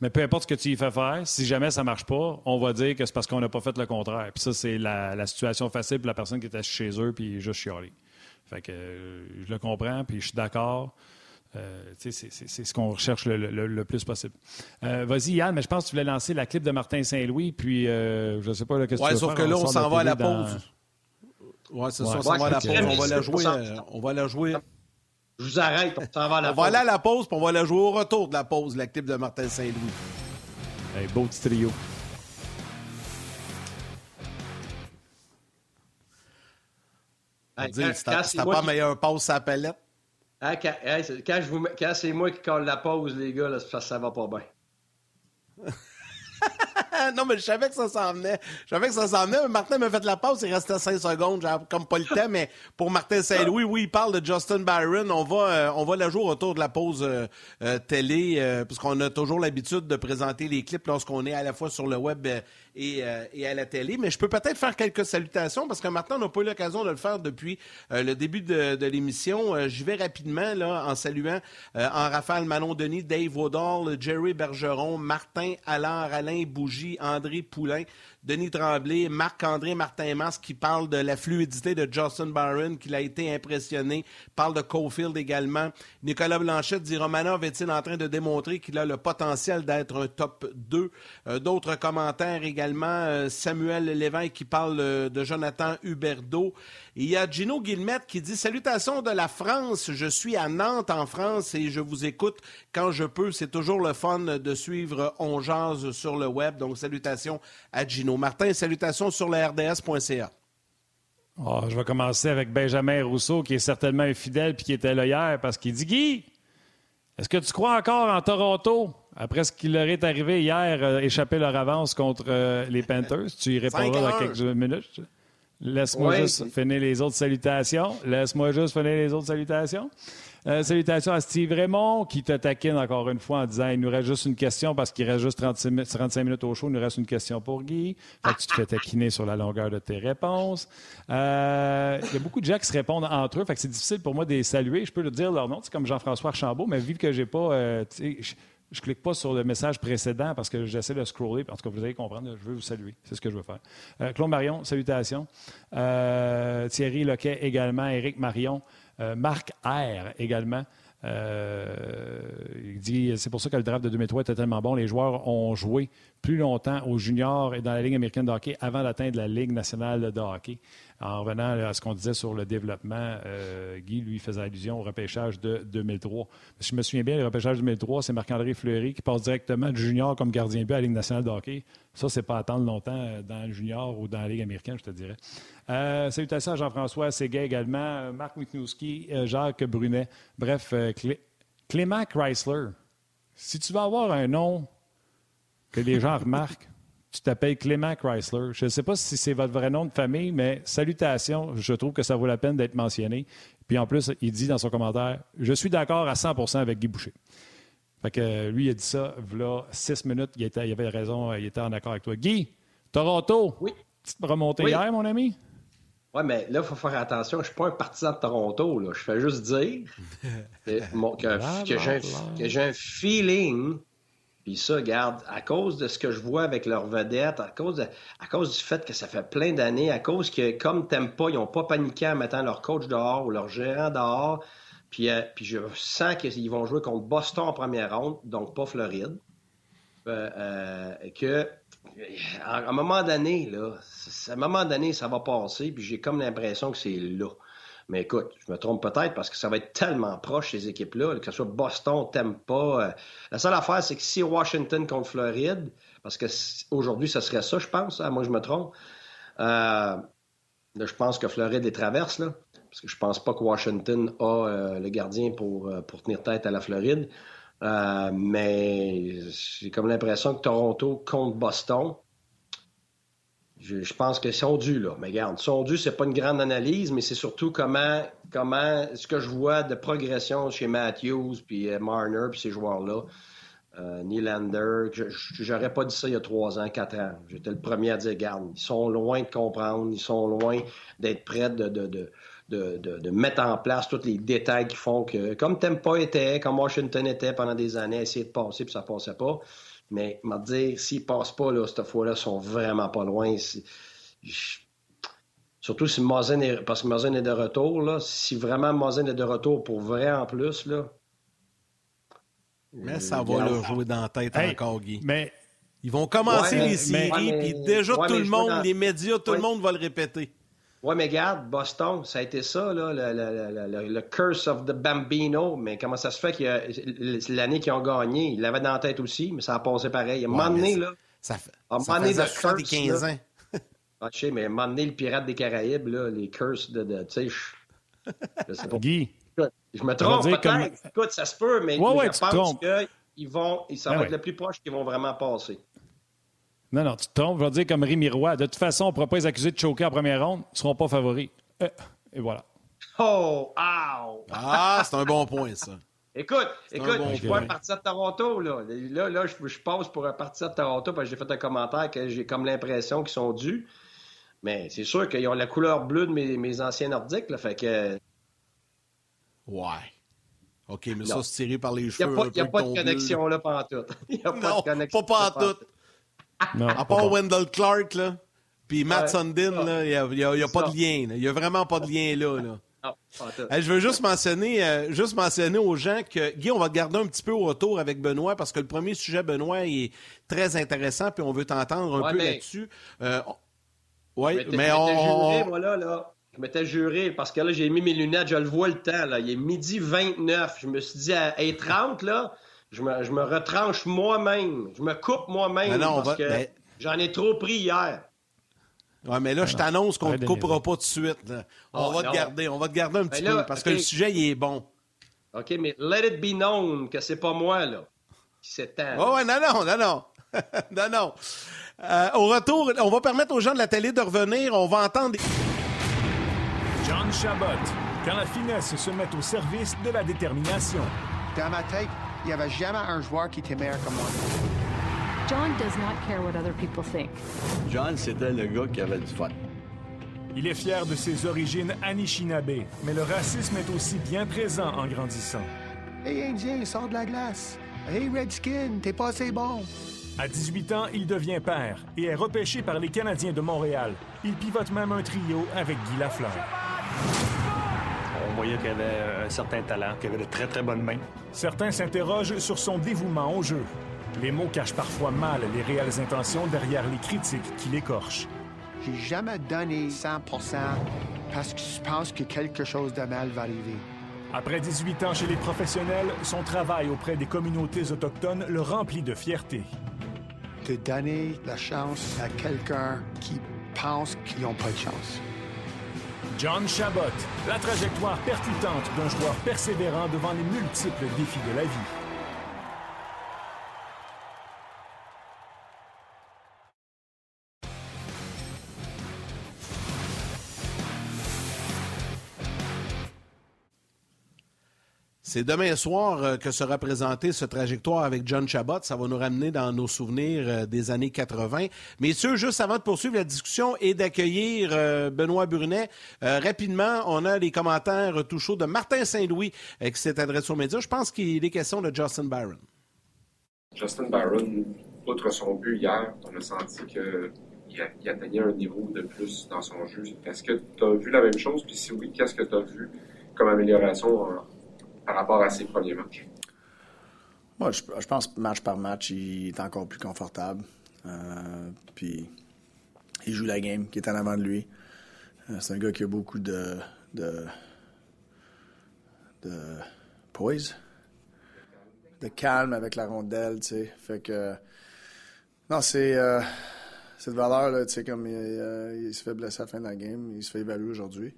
Mais peu importe ce que tu y fais faire, si jamais ça ne marche pas, on va dire que c'est parce qu'on n'a pas fait le contraire. Puis ça, c'est la, situation facile pour la personne qui était chez eux puis juste chialé. Fait que euh, je le comprends, puis je suis d'accord. Euh, c'est ce qu'on recherche le, plus possible. Euh, vas-y, Yann, mais je pense que tu voulais lancer la clip de Martin Saint-Louis, puis je ne sais pas qu'est-ce que tu veux sauf que là, on s'en va à la pause. Oui, c'est ça, on s'en va à la pause. On va la jouer. on va la jouer. Je vous arrête, on s'en va à la pause. On va aller à la pause, puis on va la jouer au retour de la pause, la clip de Martin Saint-Louis. Hey, beau petit trio. C'était pas meilleur pause à la palette? Hein, quand, quand c'est moi qui colle la pause, les gars, là, ça, ça va pas bien. non, mais je savais que ça s'en venait. Je savais que ça s'en venait. Martin m'a fait la pause. Il restait 5 secondes. J'ai comme pas le temps. Mais pour Martin Saint-Louis, oui, il parle de Justin Byron. On va, euh, on va la jouer autour de la pause euh, euh, télé, puisqu'on a toujours l'habitude de présenter les clips lorsqu'on est à la fois sur le web euh, et, à la télé. Mais je peux peut-être faire quelques salutations parce que maintenant, on n'a pas eu l'occasion de le faire depuis euh, le début de, l'émission. Euh, j'y vais rapidement là, en saluant en rafale Manon Denis, Dave Woodall, Jerry Bergeron, Martin Allard, Alain Bougie, André Poulain, Denis Tremblay, Marc-André Martin-Mas qui parle de la fluidité de Justin Byron, qu'il a été impressionné, parle de Caulfield également. Nicolas Blanchette dit Romanov est-il en train de démontrer qu'il a le potentiel d'être un top 2? Euh, d'autres commentaires également. Euh, Samuel Lévesque qui parle euh, de Jonathan Huberdeau. il y a Gino Guillemette qui dit Salutations de la France. Je suis à Nantes en France et je vous écoute quand je peux. C'est toujours le fun de suivre On Jazz sur le web. Donc, salutations à Gino. Martin, salutations sur le RDS.ca. Oh, je vais commencer avec Benjamin Rousseau, qui est certainement un fidèle puis qui était là hier, parce qu'il dit Guy, est-ce que tu crois encore en Toronto? Après ce qui leur est arrivé hier, euh, échapper leur avance contre euh, les Panthers? Tu y répondras dans quelques minutes. Laisse-moi juste finir les autres salutations. Laisse-moi juste finir les autres salutations. Euh, salutations à Steve Raymond qui te taquine encore une fois en disant il nous reste juste une question parce qu'il reste juste 35 minutes au show. Il nous reste une question pour Guy. Fait que tu te fais taquiner sur la longueur de tes réponses. Euh, il y a beaucoup de gens qui se répondent entre eux. Fait que c'est difficile pour moi de les saluer. Je peux le dire leur nom. C'est comme Jean-François Archambault, mais vu que j'ai pas. Euh, je, clique pas sur le message précédent parce que j'essaie de scroller. En tout cas, vous allez comprendre. Je veux vous saluer. C'est ce que je veux faire. Claude Marion, salutations. Thierry Loquet également. Éric Marion. Euh, Marc R également. Euh, il dit c'est pour ça que le draft de 2003 était tellement bon. Les joueurs ont joué plus longtemps aux juniors et dans la Ligue américaine de hockey avant d'atteindre la Ligue nationale de hockey. En revenant à ce qu'on disait sur le développement, euh, Guy, lui, faisait allusion au repêchage de 2003. Si je me souviens bien, le repêchage de 2003, c'est Marc-André Fleury qui passe directement du junior comme gardien but à la Ligue nationale de hockey. Ça, c'est pas attendre longtemps dans le junior ou dans la Ligue américaine, je te dirais. Euh, à Jean-François Séguin également, Marc Michnowski, euh, Jacques Brunet. Bref, euh, Clément Chrysler. Si tu veux avoir un nom que les gens remarquent, tu t'appelles Clément Chrysler. Je ne sais pas si c'est votre vrai nom de famille, mais salutations, je trouve que ça vaut la peine d'être mentionné. Puis en plus, il dit dans son commentaire Je suis d'accord à 100% avec Guy Boucher. Fait que lui, il a dit ça, voilà, six minutes, il, était, il avait raison, il était en accord avec toi. Guy, Toronto, oui. petite remontée hier, mon ami? Oui, mais là, il faut faire attention. Je ne suis pas un partisan de Toronto. Là. Je fais juste dire que, j'ai un, feeling. Puis ça, regarde, à cause de ce que je vois avec leurs vedettes, à cause, à cause du fait que ça fait plein d'années, à cause que, comme t'aimes pas, ils n'ont pas paniqué en mettant leur coach dehors ou leur gérant dehors. Puis, euh, puis je sens qu'ils vont jouer contre Boston en première ronde, donc pas Floride. Euh, euh, que à un moment donné, là, à un moment donné, ça va passer, puis j'ai comme l'impression que c'est là. Mais écoute, je me trompe peut-être parce que ça va être tellement proche, ces équipes-là, que ce soit Boston, t'aimes pas. Euh, la seule affaire, c'est que si Washington contre Floride, parce que aujourd'hui, ce serait ça, je pense, hein, moi je me trompe, euh, je pense que Floride les traverse, là, parce que je pense pas que Washington a euh, le gardien pour, tenir tête à la Floride. Mais j'ai comme l'impression que Toronto contre Boston, je, pense qu'ils sont dus, là. Mais regarde, sont dus, c'est pas une grande analyse, mais c'est surtout comment, comment ce que je vois de progression chez Matthews, puis euh, Marner, puis ces joueurs-là. Euh, Nylander, j'aurais pas dit ça il y a trois ans, quatre ans. J'étais le premier à dire, regarde, ils sont loin de comprendre, ils sont loin d'être prêts de, de de, mettre en place tous les détails qui font que, comme Tempa était, comme Washington était pendant des années, essayer de passer, puis ça passait pas. Mais, me dire, s'ils passent pas, là, cette fois-là, ils sont vraiment pas loin. Surtout si Mozen est, parce que Mozen est de retour, là. Si vraiment Mozen est de retour pour vrai en plus, là. Mais ça va leur jouer dans la tête encore, Guy. Mais. Ils vont commencer les séries, puis déjà tout le monde, les médias, tout le monde va le répéter. Oui, mais regarde, Boston, ça a été ça, là, le, curse of the Bambino. Mais comment ça se fait que l'année qu'ils ont gagné, ils l'avaient dans la tête aussi, mais ça a passé pareil. À un moment donné, là. Ça fait, ça fait curse, 15 ans. ah, je sais, mais à un moment donné, le pirate des Caraïbes, là, les curses de. de tu sais, je, sais pas. Guy. Je me trompe peut-être. Comme... Écoute, ça se peut, mais ouais, je pense qu'ils vont. Ça ben va être le plus proche qu'ils vont vraiment passer. Non, non, tu te trompes. Je vais dire comme Rémi Roy. De toute façon, on ne pourra pas les accuser de choquer en première ronde. Ils ne seront pas favoris. Euh, et voilà. Oh, ow! Ah, c'est un bon point, ça. Écoute, écoute, je suis pas un parti de Toronto, là. Là, là je, passe pour un parti de Toronto parce que j'ai fait un commentaire que j'ai comme l'impression qu'ils sont dus. Mais c'est sûr qu'ils ont la couleur bleue de mes, mes anciens nordiques, là. Fait que. Ouais. OK, mais ça, c'est tiré par les cheveux. Il n'y a, pas, de connexion là, pendant tout. Il n'y a pas de connexion. Pas pendant tout. À part Wendell Clark, là, puis Matt Sundin, il n'y a, pas de lien. Il n'y a vraiment pas de lien là. là. je veux juste mentionner, euh, juste mentionner aux gens que, Guy, on va te garder un petit peu au retour avec Benoît parce que le premier sujet, Benoît, est très intéressant puis on veut t'entendre un peu là-dessus. Euh, oui, mais on. Juré, là. Je m'étais juré parce que là, j'ai mis mes lunettes, je le vois le temps. Là. Il est midi 29. Je me suis dit à 30, là, je me, je me retranche moi-même. Je me coupe moi-même. Non, parce que... J'en ai trop pris hier. Ouais, mais là, je t'annonce qu'on ne te coupera pas tout de suite. On va te garder. On va te garder un petit peu parce que le sujet, il est bon. OK, mais let it be known que c'est pas moi, là, qui s'étend. Oh, ouais, non, non, non, non. non, non. Euh, au retour, on va permettre aux gens de la télé de revenir. On va entendre. John Chabot, quand la finesse se met au service de la détermination. Dans ma tête, il n'y avait jamais un joueur qui était meilleur que moi. John does not care what other people think. John, c'était le gars qui avait du fun. Il est fier de ses origines Anishinaabe, mais le racisme est aussi bien présent en grandissant. Hey Indien, sors de la glace. Hey Redskin, t'es pas assez bon. À 18 ans, il devient père et est repêché par les Canadiens de Montréal. Il pivote même un trio avec Guy Lafleur. On voyait qu'il avait un certain talent, qu'il avait de très très bonnes mains. Certains s'interrogent sur son dévouement au jeu. Les mots cachent parfois mal les réelles intentions derrière les critiques qui l'écorchent. J'ai jamais donné 100 parce que je pense que quelque chose de mal va arriver. Après 18 ans chez les professionnels, son travail auprès des communautés autochtones le remplit de fierté de donner la chance à quelqu'un qui pense qu'ils n'ont pas de chance. John Chabot, la trajectoire percutante d'un joueur persévérant devant les multiples défis de la vie. C'est demain soir euh, que sera présenté ce trajectoire avec John Chabot. Ça va nous ramener dans nos souvenirs euh, des années 80. Messieurs, juste avant de poursuivre la discussion et d'accueillir euh, Benoît Brunet, rapidement, on a les commentaires tout chauds de Martin Saint-Louis qui s'est adressé aux médias. Je pense qu'il est question de Justin Barron. Justin Barron, outre son but hier, on a senti qu'il atteignait un niveau de plus dans son jeu. Est-ce que tu as vu la même chose? Puis si oui, qu'est-ce que tu as vu comme amélioration en, par rapport à ses premiers matchs? Moi, je, pense match par match, il est encore plus confortable. Euh, puis il joue la game qui est en avant de lui. Euh, c'est un gars qui a beaucoup de, de, de poise, de calme avec la rondelle, tu sais. Fait que non, c'est euh, cette valeur tu sais, comme il, il, se fait blesser à la fin de la game, il se fait évaluer aujourd'hui.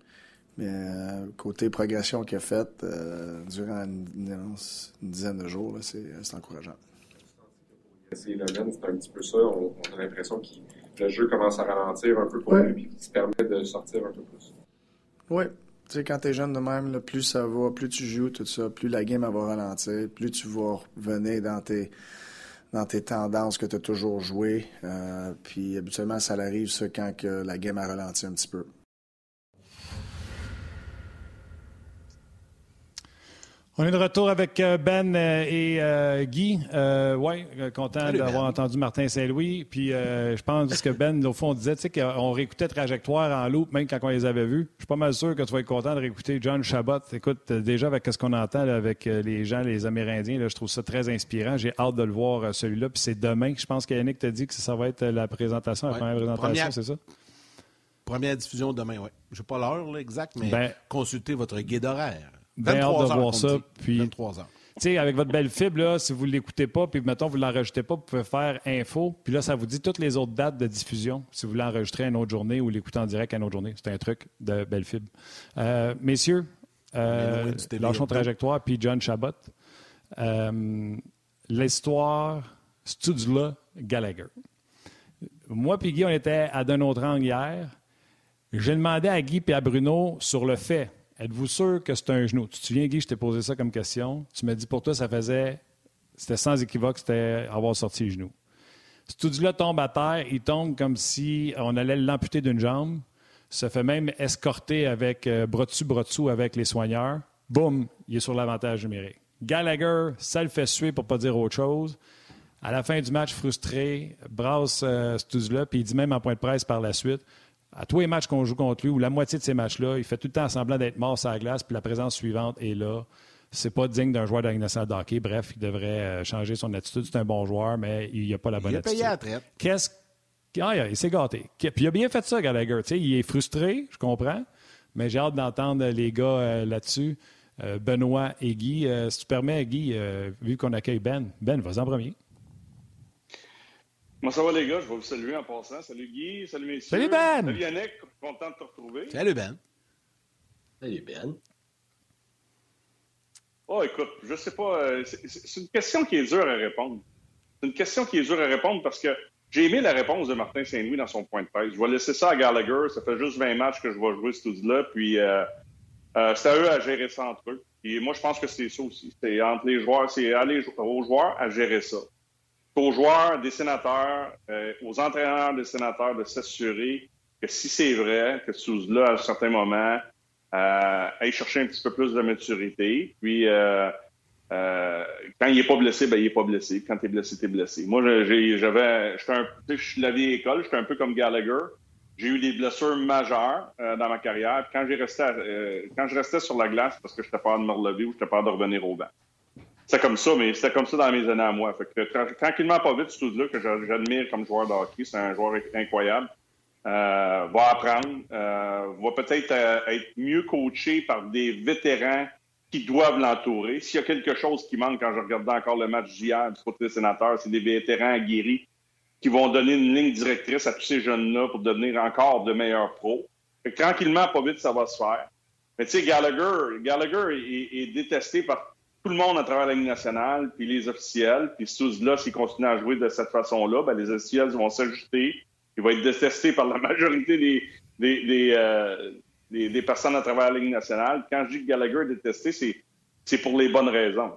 Mais euh, côté progression qu'il a faite euh, durant une, dizaine de jours, c'est encourageant. C'est un petit peu ça. On, a l'impression que le jeu commence à ralentir un peu pour lui, puis se permet de sortir un peu plus. Oui. Tu sais, quand tu es jeune de même, plus ça va, plus tu joues, tout ça, plus la game va ralentir, plus tu vas revenir dans tes, dans tes tendances que tu as toujours joué. Euh, puis habituellement, ça arrive, ça, quand que la game a ralenti un petit peu. On est de retour avec euh, Ben euh, et euh, Guy. oui, content d'avoir ben. entendu Martin Saint-Louis. Puis je pense que Ben, au fond, on disait qu'on réécoutait Trajectoire en loupe, même quand on les avait vus. Je suis pas mal sûr que tu vas être content de réécouter John Chabot. Écoute, déjà avec ce qu'on entend avec les gens, les Amérindiens, là, je trouve ça très inspirant. J'ai hâte de le voir celui-là. Puis c'est demain. Je pense qu'Yannick t'a dit que ça va être la présentation, la première présentation, c'est ça? Première diffusion demain, oui. Je n'ai pas l'heure exacte, mais ben, consultez votre guide horaire. Bien hâte de voir ça. Puis, 23 ans. sais, avec votre belle fibre, là, si vous ne l'écoutez pas, puis mettons, vous ne l'enregistrez pas, vous pouvez faire info. Puis là, ça vous dit toutes les autres dates de diffusion, si vous l'enregistrez à une autre journée ou l'écoutez en direct à une autre journée. C'est un truc de belle fibre. Euh, messieurs, euh, lâchons trajectoire, puis John Chabot. Euh, L'histoire, Studula Gallagher? Moi puis Guy, on était à d'un autre angle hier. J'ai demandé à Guy et à Bruno sur le fait Êtes-vous sûr que c'est un genou? Tu te souviens, Guy, je t'ai posé ça comme question. Tu m'as dit pour toi, ça faisait. C'était sans équivoque, c'était avoir sorti les genoux. Ce là tombe à terre, il tombe comme si on allait l'amputer d'une jambe. Se fait même escorter avec euh, bras dessus, dessous avec les soigneurs. Boum, il est sur l'avantage numérique. Gallagher, ça le fait suer pour pas dire autre chose. À la fin du match, frustré, brasse euh, là puis il dit même en point de presse par la suite à tous les matchs qu'on joue contre lui, ou la moitié de ces matchs-là, il fait tout le temps semblant d'être mort sur la glace, puis la présence suivante est là. C'est pas digne d'un joueur de nationale hockey. Bref, il devrait euh, changer son attitude. C'est un bon joueur, mais il n'a pas la bonne attitude. Il a payé à Qu'est-ce ah, il s'est gâté. Puis il a bien fait ça, Gallagher. il est frustré, je comprends, mais j'ai hâte d'entendre les gars euh, là-dessus. Euh, Benoît et Guy. si tu permets, Guy, vu qu'on accueille Ben, Ben, vas-y en premier. Comment ça va, les gars? Je vais vous saluer en passant. Salut Guy, salut messieurs. Salut Ben! Salut Yannick, content de te retrouver. Salut Ben. Salut Ben. Oh, écoute, je sais pas. euh, c'est- une question qui est dure à répondre. C'est une question qui est dure à répondre parce que j'ai aimé la réponse de Martin Saint-Louis dans son point de presse. Je vais laisser ça à Gallagher. Ça fait juste 20 matchs que je vais jouer ce là Puis euh, euh, c'est à eux à gérer ça entre eux. Et moi, je pense que c'est ça aussi. C'est entre les joueurs, c'est aller aux joueurs à gérer ça. Aux joueurs des sénateurs, euh, aux entraîneurs des sénateurs de s'assurer que si c'est vrai, que Souza, à un certain moment, euh, aille chercher un petit peu plus de maturité. Puis, euh, euh, quand il n'est pas blessé, ben il n'est pas blessé. Quand tu es blessé, tu es blessé. Moi, j'avais, je suis la vieille école, j'étais un peu comme Gallagher. J'ai eu des blessures majeures dans ma carrière. Quand, resté quand je restais sur la glace, parce que j'étais pas de me relever ou j'étais pas de revenir au banc. C'était comme ça, mais c'était comme ça dans mes années à moi. Fait que, tra- tranquillement, pas vite, ce là que j'a- j'admire comme joueur de hockey. C'est un joueur incroyable. Euh, va apprendre, euh, va peut-être euh, être mieux coaché par des vétérans qui doivent l'entourer. S'il y a quelque chose qui manque quand je regardais encore le match d'hier du côté des sénateurs, c'est des vétérans aguerris qui vont donner une ligne directrice à tous ces jeunes-là pour devenir encore de meilleurs pros. Fait que tranquillement, pas vite, ça va se faire. Mais tu sais, Gallagher, Gallagher est, est détesté par tout le monde à travers la Ligue nationale, puis les officiels. Puis là s'il continue à jouer de cette façon-là, ben, les officiels vont s'ajuster. Il va être détesté par la majorité des, des, des, euh, des, des personnes à travers la Ligue nationale. Quand je dis que Gallagher est détesté, c'est, c'est pour les bonnes raisons.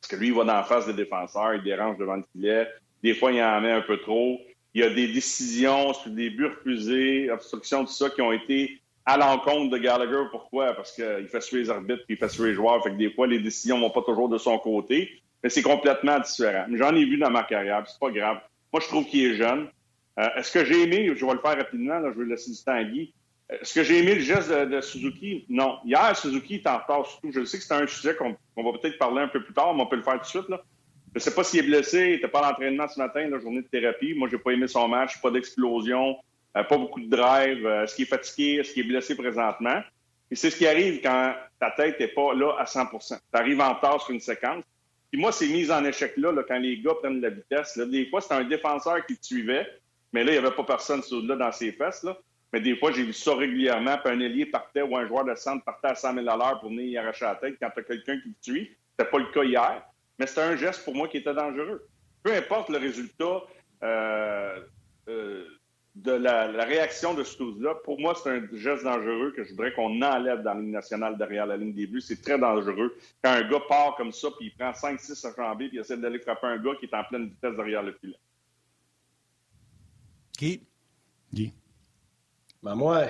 Parce que lui, il va dans la face des défenseurs, il dérange devant le filet. Des fois, il en met un peu trop. Il y a des décisions sur des buts refusés, obstructions, tout ça, qui ont été à l'encontre de Gallagher. Pourquoi? Parce qu'il fait suer les arbitres, puis il fait suer les joueurs. Fait que des fois, les décisions vont pas toujours de son côté. Mais c'est complètement différent. J'en ai vu dans ma carrière, c'est pas grave. Moi, je trouve qu'il est jeune. Euh, Est-ce que j'ai aimé, je vais le faire rapidement, je vais laisser du temps à Guy. Est-ce que j'ai aimé le geste de, Suzuki? Non. Hier, Suzuki est en retard surtout. Je sais que c'est un sujet qu'on va peut-être parler un peu plus tard, mais on peut le faire tout de suite. Là. Je ne sais pas s'il est blessé, il n'était pas à l'entraînement ce matin, la journée de thérapie. Moi, j'ai pas aimé son match, pas d'explosion, euh, pas beaucoup de drive. Euh, est-ce qu'il est fatigué? Est-ce qu'il est blessé présentement? Et c'est ce qui arrive quand ta tête n'est pas là à 100 Tu arrives en retard sur une séquence. Puis moi, ces mises en échec-là, là, quand les gars prennent de la vitesse, là, des fois, c'est un défenseur qui te suivait, mais là, il n'y avait pas personne sur là dans ses fesses. Là. Mais des fois, j'ai vu ça régulièrement, puis un ailier partait ou un joueur de centre partait à 100 000 à l'heure pour venir y arracher la tête quand tu as quelqu'un qui te suit. C'était pas le cas hier, mais c'était un geste pour moi qui était dangereux. Peu importe le résultat euh, euh, de la, la réaction de ce là pour moi, c'est un geste dangereux que je voudrais qu'on enlève dans la ligne nationale derrière la ligne des buts. C'est très dangereux. Quand un gars part comme ça, puis il prend 5-6 à jambier, puis il essaie d'aller frapper un gars qui est en pleine vitesse derrière le filet. Qui? Guy. Ben moi,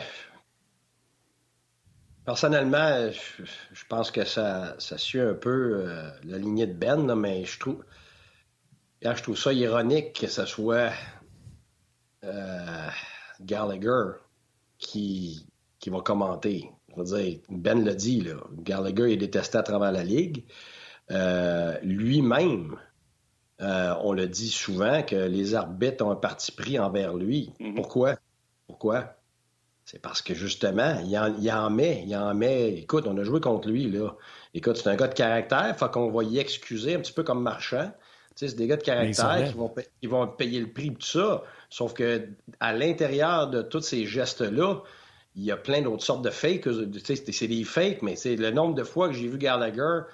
personnellement, je, je pense que ça, ça suit un peu euh, la lignée de Ben, là, mais je trouve, quand je trouve ça ironique que ce soit euh, Gallagher qui, qui va commenter. Je veux dire, Ben l'a dit, là, Gallagher est détesté à travers la Ligue. Euh, Lui-même, euh, on le dit souvent que les arbitres ont un parti pris envers lui. Pourquoi? Pourquoi? C'est parce que justement, il en, il en met, il en met. Écoute, on a joué contre lui, là. Écoute, c'est un gars de caractère, faut qu'on va y excuser un petit peu comme marchand. Tu sais, c'est des gars de caractère qui vont, qui vont payer le prix de tout ça. Sauf que à l'intérieur de tous ces gestes-là, il y a plein d'autres sortes de fakes. C'est- des fakes, mais c'est le nombre de fois que j'ai vu Gallagher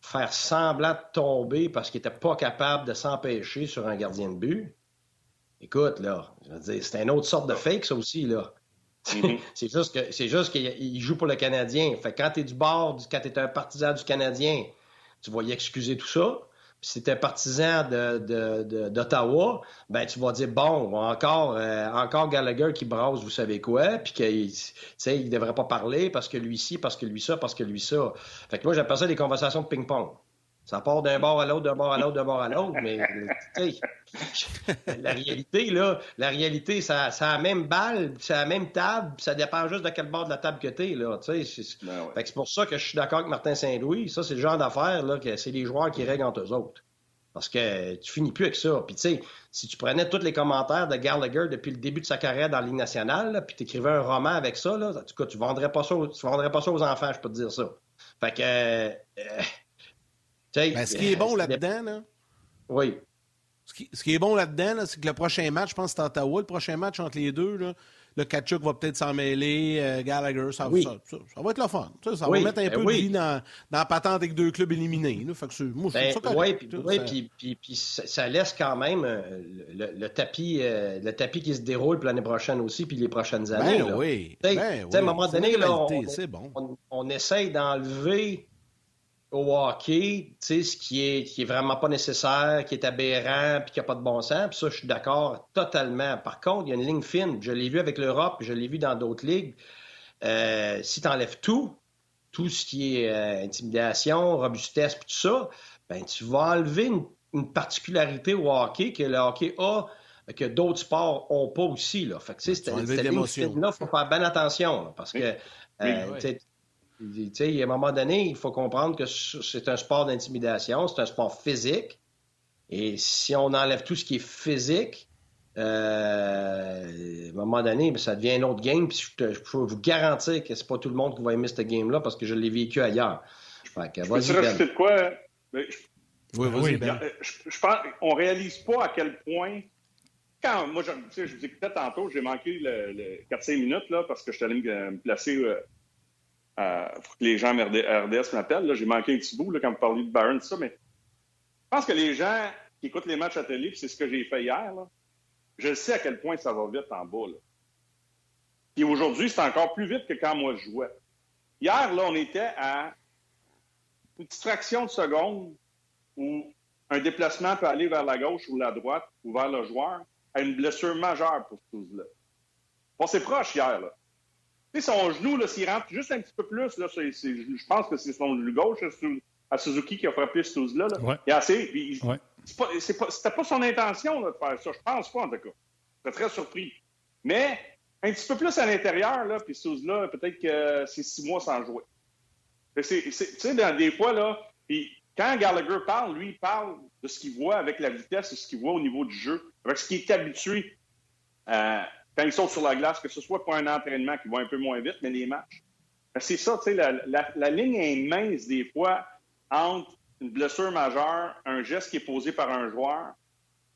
faire semblant de tomber parce qu'il n'était pas capable de s'empêcher sur un gardien de but. Écoute, là, je veux dire, c'est une autre sorte de fake, ça aussi, là. c'est juste que c'est juste qu'il il joue pour le Canadien. Fait que quand t'es du bord, quand t'es un partisan du Canadien, tu vas y excuser tout ça. Si t'es un partisan de- de- de- d'Ottawa, ben tu vas dire bon, encore, euh, encore Gallagher qui brasse, vous savez quoi, puis qu'il tu il devrait pas parler parce que lui ci, parce que lui ça, parce que lui ça. Fait que moi j'appelle ça des conversations de ping-pong. Ça part d'un bord à l'autre, d'un bord à l'autre, d'un bord à l'autre, mais tu sais, la réalité, là, la réalité, ça, ça a la même balle, c'est la même table, ça dépend juste de quel bord de la table que t'es, là, tu sais. c'est- Fait que c'est pour ça que je suis d'accord avec Martin Saint-Louis. Ça, c'est le genre d'affaire, là, que c'est les joueurs qui règlent entre eux autres. Parce que tu finis plus avec ça. Puis tu sais, si tu prenais tous les commentaires de Gallagher depuis le début de sa carrière dans la Ligue nationale, là, puis tu écrivais un roman avec ça, là, en tout cas, tu vendrais pas ça, aux- tu vendrais pas ça aux enfants, je peux te dire ça. Fait que... euh, euh, Ben, ce qui est bon euh, là-dedans, là, Oui. Ce qui, est bon là-dedans, c'est que le prochain match, je pense que c'est Ottawa, le prochain match entre les deux, là, le Kachuk va peut-être s'en mêler, euh, Gallagher, ça, va être le fun. Ça, va mettre un ben peu de vie dans, dans la patente avec deux clubs éliminés. Fait que moi, ben, oui, puis ça... ça laisse quand même euh, le, tapis, euh, le tapis qui se déroule pour l'année prochaine aussi, puis les prochaines ben années. Ben, oui. Ben, à un moment donné, là, on, bon. on, on, essaye d'enlever au hockey, tu sais, ce qui est, qui est vraiment pas nécessaire, qui est aberrant, puis qui n'a pas de bon sens. Puis ça, je suis d'accord totalement. Par contre, il y a une ligne fine. Je l'ai vu avec l'Europe, je l'ai vu dans d'autres ligues. Euh, si tu enlèves tout, tout ce qui est euh, intimidation, robustesse, tout ça, ben tu vas enlever une, particularité au hockey que le hockey a que d'autres sports n'ont pas aussi. Là. Fait que, tu sais, cette, ligne fine-là, il faut faire bien attention. parce que euh, il y a un moment donné, il faut comprendre que c'est un sport d'intimidation, c'est un sport physique. Et si on enlève tout ce qui est physique, euh, à un moment donné, ben, ça devient un autre game. Puis je, peux vous garantir que c'est pas tout le monde qui va aimer ce game-là parce que je l'ai vécu ailleurs. Je peux rajouter de quoi? Ben, oui, vas-y, ben. Je, pense, on réalise pas à quel point quand moi, je, je vous écoutais tantôt, j'ai manqué le, 4-5 minutes là, parce que je suis allé me, placer euh, que les gens RDS m'appellent. J'ai manqué un petit bout là, quand vous parliez de Barron, ça, mais je pense que les gens qui écoutent les matchs à télé, c'est ce que j'ai fait hier, je sais à quel point ça va vite en bas. Puis aujourd'hui, c'est encore plus vite que quand moi je jouais. Hier, là, on était à une petite fraction de seconde où un déplacement peut aller vers la gauche ou la droite ou vers le joueur à une blessure majeure pour ce là Bon, c'est proche hier. Sais, son genou, s'il rentre juste un petit peu plus, là, je pense que c'est son genou gauche à Suzuki qui a frappé ce là Là. Il a assez. C'était pas, son intention de faire ça. Je pense pas, en tout cas. J'étais très surpris. Mais un petit peu plus à l'intérieur, là, puis là peut-être que c'est six mois sans jouer. Tu sais, des fois, là, puis quand Gallagher parle, lui, il parle de ce qu'il voit avec la vitesse, de ce qu'il voit au niveau du jeu, avec ce qu'il est habitué. Euh, quand ils sont sur la glace, que ce soit pour un entraînement qui va un peu moins vite, mais les matchs. C'est ça, tu sais, la, ligne est mince des fois entre une blessure majeure, un geste qui est posé par un joueur.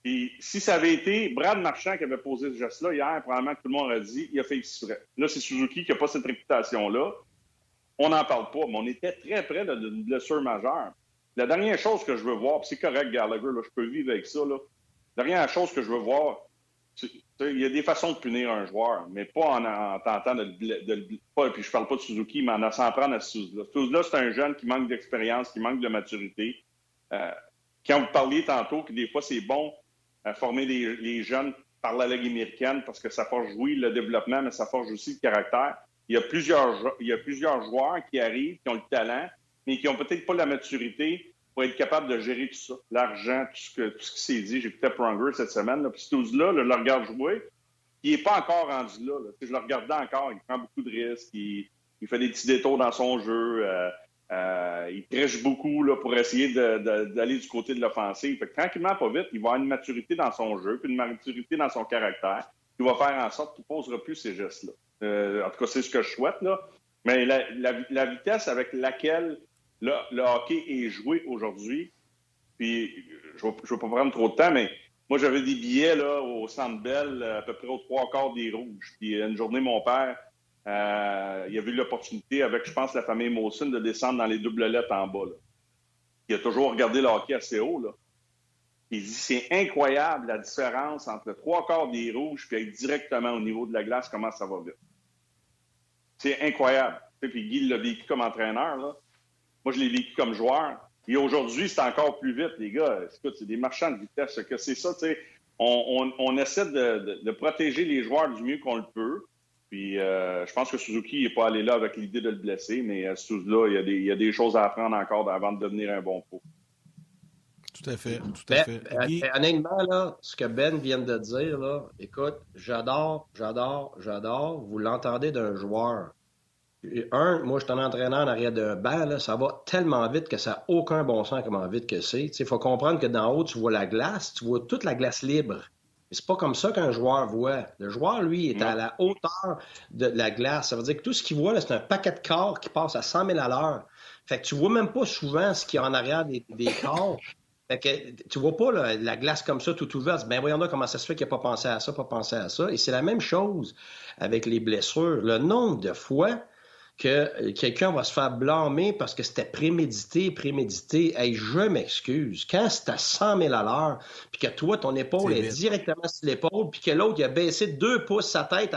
Et si ça avait été Brad Marchand qui avait posé ce geste-là hier, probablement que tout le monde aurait dit il a fait exprès. Là, c'est Suzuki qui n'a pas cette réputation-là. On n'en parle pas, mais on était très près d'une blessure majeure. La dernière chose que je veux voir, c'est correct, Gallagher, je peux vivre avec ça. Là. La dernière chose que je veux voir, il y a des façons de punir un joueur, mais pas en, tentant de, le... Pas, puis je parle pas de Suzuki, mais en s'en prendre à Suzuki. Suzuki, c'est un jeune qui manque d'expérience, qui manque de maturité. Euh, quand vous parliez tantôt que des fois, c'est bon à former les, jeunes par la Ligue américaine parce que ça forge, oui, le développement, mais ça forge aussi le caractère. Il y a plusieurs, il y a plusieurs joueurs qui arrivent, qui ont le talent, mais qui ont peut-être pas la maturité pour être capable de gérer tout ça. L'argent, tout ce, qui s'est dit. J'écoutais Pronger cette semaine. Puis là le regarde jouer. Il n'est pas encore rendu là. Je le regardais encore. Il prend beaucoup de risques. Il, fait des petits détours dans son jeu. Euh, euh, il prêche beaucoup là, pour essayer d'aller du côté de l'offensive. Tranquillement, pas vite, il va avoir une maturité dans son jeu, puis une maturité dans son caractère, qui va faire en sorte qu'il ne posera plus ces gestes-là. Euh, en tout cas, c'est ce que je souhaite. Là. Mais la vitesse avec laquelle Là, le hockey est joué aujourd'hui. Puis, je ne vais pas prendre trop de temps, mais moi, j'avais des billets là, au Centre Bell, à peu près aux trois quarts des rouges. Puis, une journée, mon père, euh, il a vu l'opportunité avec, je pense, la famille Mawson de descendre dans les double lettres en bas. Il a toujours regardé le hockey assez haut. Il dit c'est incroyable la différence entre trois quarts des rouges et directement au niveau de la glace, comment ça va vite. C'est incroyable. Puis Guy l'a vécu comme entraîneur. Là. Moi, je l'ai vécu comme joueur. Et aujourd'hui, c'est encore plus vite, les gars. Écoute, c'est des marchands de vitesse. Que c'est ça, tu sais. On, essaie de, protéger les joueurs du mieux qu'on le peut. Puis euh, je pense que Suzuki n'est pas allé là avec l'idée de le blesser, mais à ce là il y, a des, choses à apprendre encore avant de devenir un bon pro. Tout à fait, tout à ben, fait. Euh, honnêtement, là, ce que Ben vient de dire, là, écoute, j'adore, j'adore, j'adore. Vous l'entendez d'un joueur un, moi, je suis un entraîneur en arrière d'un banc, ça va tellement vite que ça n'a aucun bon sens comment vite que c'est. Il faut comprendre que d'en haut, tu vois la glace, tu vois toute la glace libre. C'est pas comme ça qu'un joueur voit. Le joueur, lui, est à la hauteur de la glace. Ça veut dire que tout ce qu'il voit, c'est un paquet de corps qui passe à 100 000 à l'heure. Fait que tu vois même pas souvent ce qu'il y a en arrière des, corps. Fait que, tu vois pas là, la glace comme ça tout ouverte. Ben voyons là comment ça se fait qu'il n'a pas pensé à ça, pas pensé à ça. Et c'est la même chose avec les blessures. Le nombre de fois que quelqu'un va se faire blâmer parce que c'était prémédité, prémédité. Hey, je m'excuse. Quand c'est à 100 000 à l'heure, puis que toi, ton épaule est, directement sur l'épaule, puis que l'autre, il a baissé deux pouces sa tête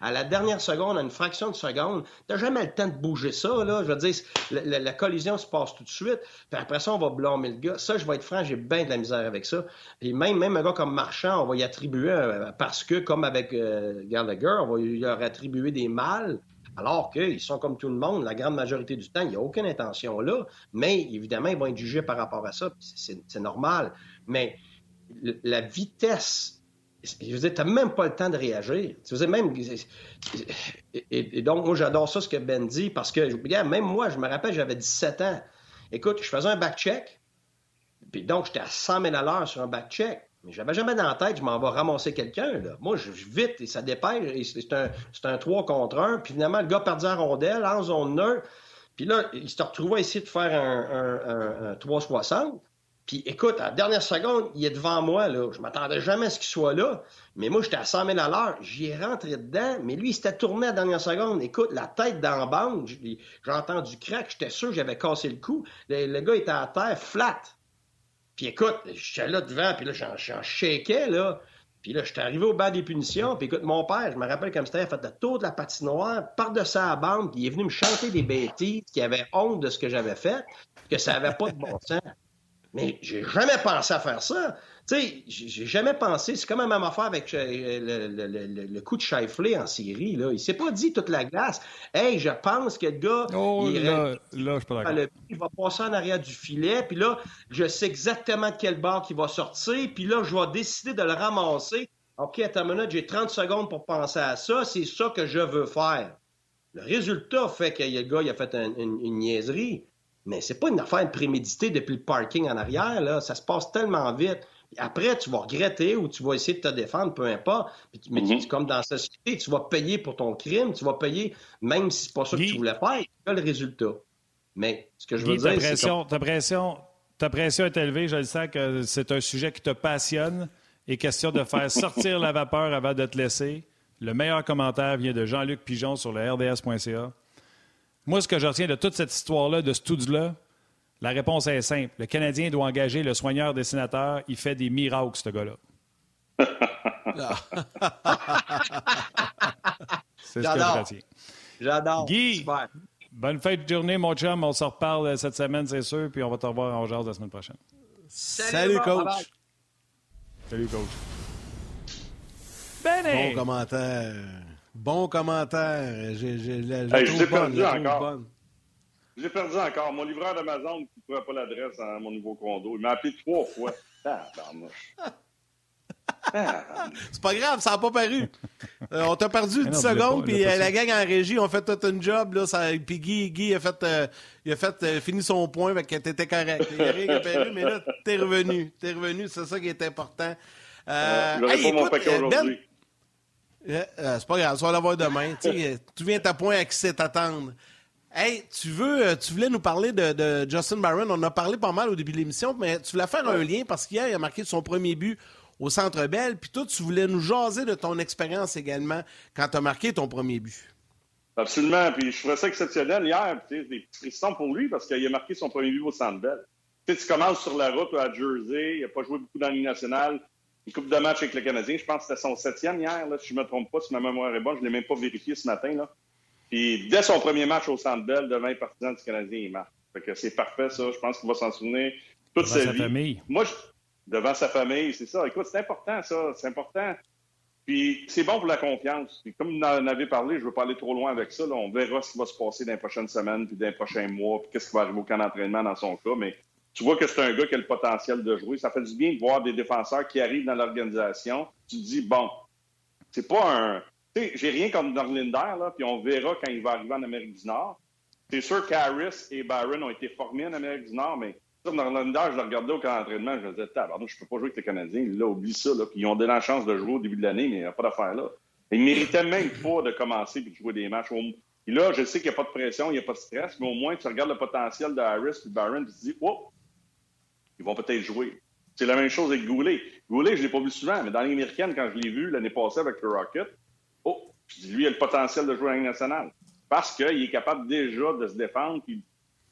à, la dernière seconde, à une fraction de seconde, t'as jamais le temps de bouger ça, là. Je veux dire, la, collision se passe tout de suite, puis après ça, on va blâmer le gars. Ça, je vais être franc, j'ai bien de la misère avec ça. Et même, même un gars comme Marchand, on va y attribuer, parce que, comme avec euh, Gallagher, on va leur attribuer des mâles. Alors qu'ils sont comme tout le monde, la grande majorité du temps, il n'y a aucune intention là, mais évidemment, ils vont être jugés par rapport à ça, c'est normal. Mais la vitesse, tu n'as même pas le temps de réagir. Tu même. Et, donc, moi, j'adore ça, ce que Ben dit, parce que, même moi, je me rappelle, j'avais 17 ans. Écoute, je faisais un back-check, puis donc, j'étais à 100 000 à l'heure sur un back-check. Mais j'avais jamais dans la tête, je m'en vais ramasser quelqu'un. Moi, je, vite et ça dépêche. C'est un, un 3 contre 1. Puis finalement, le gars perdit la rondelle en zone neutre. Puis là, il se retrouvait ici de faire un, un, 360. Puis écoute, à la dernière seconde, il est devant moi. Là. Je m'attendais jamais à ce qu'il soit là. Mais moi, j'étais à 100 000 à l'heure. J'y ai rentré dedans. Mais lui, il s'était tourné à la dernière seconde. Écoute, la tête dans la bande, j'ai entendu crack. J'étais sûr que j'avais cassé le cou. Le, le, gars était à terre, flat. Puis écoute, j'étais là devant, puis là, j'en shakeais, là. Puis là, j'étais arrivé au bas des punitions. Puis écoute, mon père, je me rappelle comme c'était, a fait le tour de la patinoire, par-dessus la bande, puis il est venu me chanter des bêtises, qui avait honte de ce que j'avais fait, que ça avait pas de bon sens. Mais j'ai jamais pensé à faire ça. Tu sais, j'ai jamais pensé, c'est comme la même affaire avec euh, le, coup de Shifley en série. Là. Il s'est pas dit toute la glace. Hey, je pense que le gars. Oh, il, là, là, je suis pas d'accord. Il va passer en arrière du filet, puis là, je sais exactement de quel bord il va sortir, puis là, je vais décider de le ramasser. OK, à ta minute, j'ai 30 secondes pour penser à ça, c'est ça que je veux faire. Le résultat fait que le gars il a fait une, une niaiserie, mais c'est pas une affaire préméditée depuis le parking en arrière, là. Ça se passe tellement vite. Après, tu vas regretter ou tu vas essayer de te défendre, peu importe. Mais mm-hmm. comme dans la société, tu vas payer pour ton crime, tu vas payer, même si c'est pas ça que tu voulais faire, tu as le résultat. Mais ce que je veux dire, c'est. Ta pression, ta pression est élevée, je le sens que c'est un sujet qui te passionne et question de faire sortir la vapeur avant de te laisser. Le meilleur commentaire vient de Jean-Luc Pigeon sur le RDS.ca. Moi, ce que je retiens de toute cette histoire-là, de ce tout-là, la réponse est simple. Le Canadien doit engager le soigneur dessinateur. Il fait des miracles, ce gars-là. C'est ce que je retiens. J'adore. Guy, bonne fête de journée, mon chum. On se reparle cette semaine, c'est sûr, puis on va te revoir en jazz la semaine prochaine. Salut, coach. Salut, coach. Bon commentaire. Bon commentaire. J'ai, j'ai, perdu encore. J'ai perdu encore. Mon livreur d'Amazon qui ne trouvait pas l'adresse à mon nouveau condo, il m'a appelé trois fois. C'est pas grave, ça n'a pas paru. Euh, on t'a perdu 10 secondes, puis euh, la gang en régie ont fait tout un job. Là, ça, puis Guy, Guy a fait, euh, il a fait fini son point, fait que t'étais correct. Il n'y a rien qui a paru, mais là, t'es revenu. T'es revenu, c'est ça qui est important. Euh, hey, pas mon paquet aujourd'hui. Ben, c'est pas grave, ça va l'avoir demain. tu viens à point à qui c'est t'attendre. Hey, tu veux, tu voulais nous parler de, Justin Barron. On a parlé pas mal au début de l'émission, mais tu voulais faire un lien parce qu'hier, il a marqué son premier but au Centre Bell. Puis toi, tu voulais nous jaser de ton expérience également quand tu as marqué ton premier but. Absolument. Puis je trouvais ça exceptionnel hier. Puis, des frissons pour lui parce qu'il a marqué son premier but au Centre Bell. Tu, tu commences sur la route à Jersey. Il n'a pas joué beaucoup dans la nationale. Une coupe de match avec le Canadien. Je pense que c'était son septième hier, là, si je ne me trompe pas, si ma mémoire est bonne. Je ne l'ai même pas vérifié ce matin. Là. Puis dès son premier match au Centre Bell, devant les partisans du Canadien, il marque. Fait que c'est parfait, ça. Je pense qu'il va s'en souvenir toute devant sa, Famille. Moi, devant sa famille, c'est ça. Écoute, c'est important, ça. C'est important. Puis c'est bon pour la confiance. Puis comme vous en avez parlé, je ne veux pas aller trop loin avec ça. Là. On verra ce qui va se passer dans les prochaines semaines, puis dans les prochains mois, puis qu'est-ce qui va arriver au camp d'entraînement dans son cas. Mais tu vois que c'est un gars qui a le potentiel de jouer. Ça fait du bien de voir des défenseurs qui arrivent dans l'organisation. Tu te dis, bon, c'est pas un j'ai rien comme Norlinder, là, puis on verra quand il va arriver en Amérique du Nord. C'est sûr qu'Harris et Byron ont été formés en Amérique du Nord, mais sur Norlinder, je le regardais au camp d'entraînement, je me disais, pardon, je peux pas jouer avec les Canadiens. Là, oublie ça, là. Puis ils ont donné la chance de jouer au début de l'année, mais il n'y a pas d'affaire là. Ils méritaient même pas de commencer et de jouer des matchs. Et là, je sais qu'il n'y a pas de pression, il n'y a pas de stress, mais au moins, tu regardes le potentiel de Harris et et tu te dis, oh, ils vont peut-être jouer. C'est la même chose avec Goulet. Goulet, je ne l'ai pas vu souvent, mais dans les américaines, quand je l'ai vu l'année passée avec le Rocket, oh, je dis, lui, il a le potentiel de jouer à la Ligue nationale. Parce qu'il est capable déjà de se défendre, puis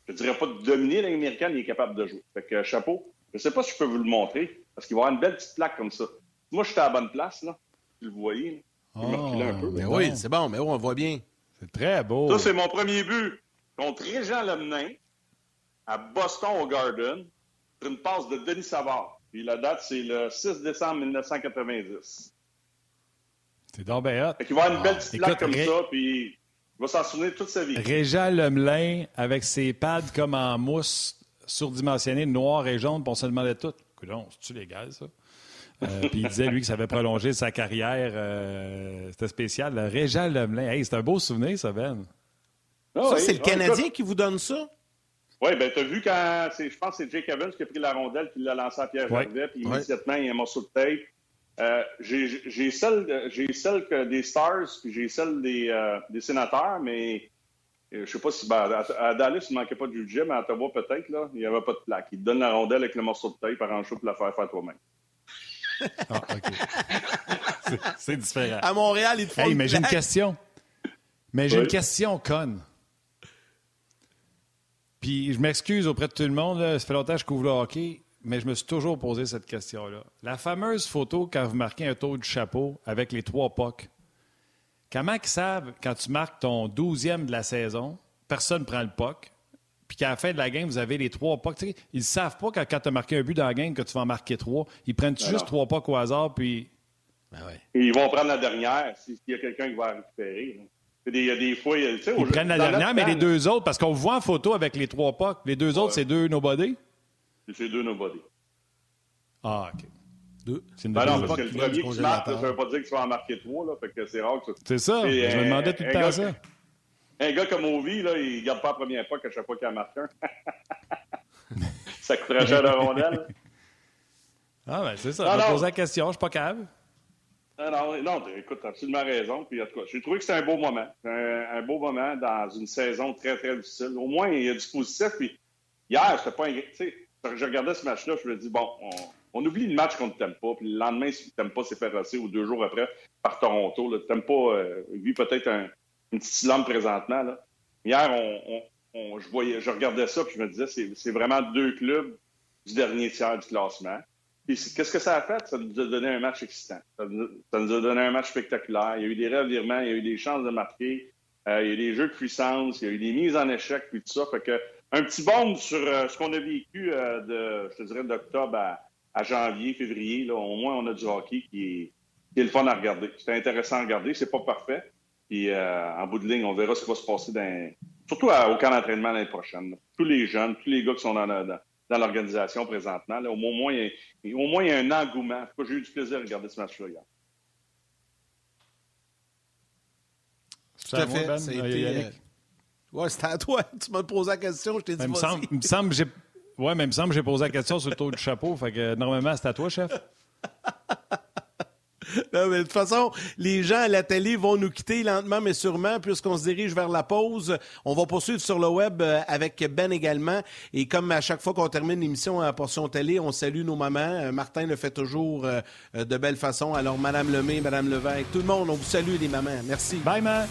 je ne dirais pas de dominer la Ligue américaine, il est capable de jouer. Fait que, chapeau. Je ne sais pas si je peux vous le montrer, parce qu'il va avoir une belle petite plaque comme ça. Moi, je suis à la bonne place, là. Vous le voyez, là. Je oh, un peu. Mais oui, c'est bon, mais oui, on voit bien. C'est très beau. Ça, c'est mon premier but contre Régent Lemenin à Boston au Garden une passe de Denis Savard. Puis la date, c'est le 6 décembre 1990. C'est donc bien hot. Fait qu'il va avoir une belle petite plaque comme ça, puis il va s'en souvenir toute sa vie. Régent Lemelin, avec ses pads comme en mousse surdimensionné, noir et jaune, puis on se demandait tout. Coudon, c'est-tu légal, ça? Euh, puis il disait, lui, que ça avait prolongé sa carrière. Euh, c'était spécial. Régent Lemelin. Hey, c'est un beau souvenir, ça, Ben. Ah ça, c'est le Canadien qui vous donne ça? Oui, bien, tu as vu quand, je pense que c'est Jake Evans qui a pris la rondelle puis l'a lancé à Pierre ouais. puis immédiatement, il y a un morceau de tape. Euh, j'ai celle, celle des Stars, puis j'ai celle des, euh, des sénateurs, mais euh, je sais pas si ben, à, Dallas, il ne manquait pas de budget, mais à Ottawa, peut-être, là, il n'y avait pas de plaque. Il te donne la rondelle avec le morceau de tape, arrange-toi pour la faire faire toi-même. ah, OK. C'est différent. À Montréal, il te faut hey, mais j'ai une question. Mais j'ai une question conne. Puis je m'excuse auprès de tout le monde, ça fait longtemps que je couvre le hockey, mais je me suis toujours posé cette question-là. La fameuse photo quand vous marquez un tour du chapeau avec les trois pucks, comment ils savent quand tu marques ton douzième de la saison, personne ne prend le puck, puis qu'à la fin de la game, vous avez les trois pucks. ils ne savent pas quand, tu as marqué un but dans la game que tu vas en marquer trois. Ils prennent ben juste trois pucks au hasard, puis. Ben ils vont prendre la dernière s'il y a quelqu'un qui va récupérer. Il y a des fois. Ils prennent la dernière, mais les deux autres, parce qu'on voit en photo avec les trois pucks, les deux autres, c'est deux nobody? C'est deux nobody. Ah, OK. Deux. C'est une ben non, parce que le premier qui marque, ça ne veut pas dire que tu vas en marquer trois, là, fait que c'est rare que ça... C'est ça, je me demandais tout le temps ça. Un gars comme Ovi, là, il ne garde pas la première puck à chaque fois qu'il en marque un. ça coûterait cher de rondelle. Ah, ben c'est ça. je me posé la question, je suis pas cave. Non, écoute, tu as absolument raison. Puis, en tout cas, j'ai trouvé que c'était un beau moment. Un, beau moment dans une saison très, très difficile. Au moins, il y a du positif. Puis, hier, c'était pas un. Tu sais, je regardais ce match-là, je me dis, bon, on, oublie le match qu'on ne t'aime pas. Puis, le lendemain, si tu t'aimes pas, c'est fait ou deux jours après, par Toronto. Tu n'aimes pas. Euh, lui, peut-être un, une petite lampe présentement. Hier, je, voyais, je regardais ça, puis je me disais, c'est vraiment deux clubs du dernier tiers du classement qu'est-ce que ça a fait? Ça nous a donné un match excitant. Ça nous, a donné un match spectaculaire. Il y a eu des revirements, il y a eu des chances de marquer, euh, il y a eu des jeux de puissance, il y a eu des mises en échec, puis tout ça. Fait que, un petit bombe sur euh, ce qu'on a vécu euh, de, je te dirais, d'octobre à, janvier, février. Là, au moins, on a du hockey qui est, qui est le fun à regarder. C'est intéressant à regarder. C'est pas parfait. Puis en bout de ligne, on verra ce qui va se passer dans, surtout au camp d'entraînement l'année prochaine. Tous les jeunes, tous les gars qui sont dans, dans dans l'organisation présentement. Là. Au, moins, il y a, au moins, il y a un engouement. J'ai eu du plaisir à regarder ce match-là hier. Tout à fait. Ben, euh, ouais, c'était à toi. Tu m'as posé la question, je t'ai dit Il me semble, me semble j'ai... Ouais, mais il me semble que j'ai posé la question sur le taux du chapeau. Fait que normalement, c'est à toi, chef. de toute façon, les gens à la télé vont nous quitter lentement mais sûrement puisqu'on se dirige vers la pause. On va poursuivre sur le web euh, avec Ben également. Et comme à chaque fois qu'on termine l'émission à portion télé, on salue nos mamans. Euh, Martin le fait toujours euh, de belle façon. Alors, Madame Lemay, Madame Levesque, tout le monde, on vous salue les mamans. Merci. Bye, man.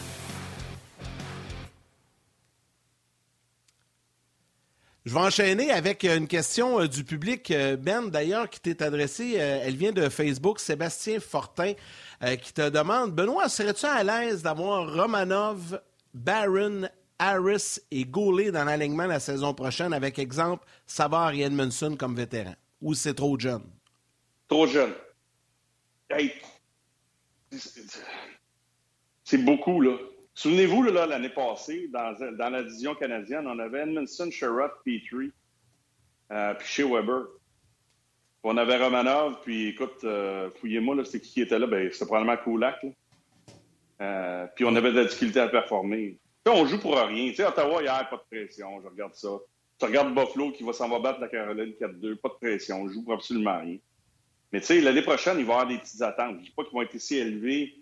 Je vais enchaîner avec une question euh, du public. Euh, ben, d'ailleurs, qui t'est adressée, euh, elle vient de Facebook, Sébastien Fortin, qui te demande Benoît, serais-tu à l'aise d'avoir Romanov, Barron, Harris et Goulet dans l'alignement la saison prochaine, avec exemple Savard et Edmondson comme vétérans? Ou c'est trop jeune? Trop jeune. C'est beaucoup, là. Souvenez-vous, là, l'année passée, dans, la division canadienne, on avait Edmondson, Sherrod, Petrie, euh, puis chez Weber. On avait Romanov, puis écoute, euh, fouillez-moi, là, c'était qui qui était là? Ben, c'était probablement Kulak. Euh, puis on avait de la difficulté à performer. on joue pour rien. Tu sais, Ottawa, hier, pas de pression, je regarde ça. Tu regardes Buffalo qui va s'en va battre la Caroline 4-2, pas de pression, on joue pour absolument rien. Mais tu sais, l'année prochaine, il va y avoir des petites attentes. Je ne dis pas qu'ils vont être si élevés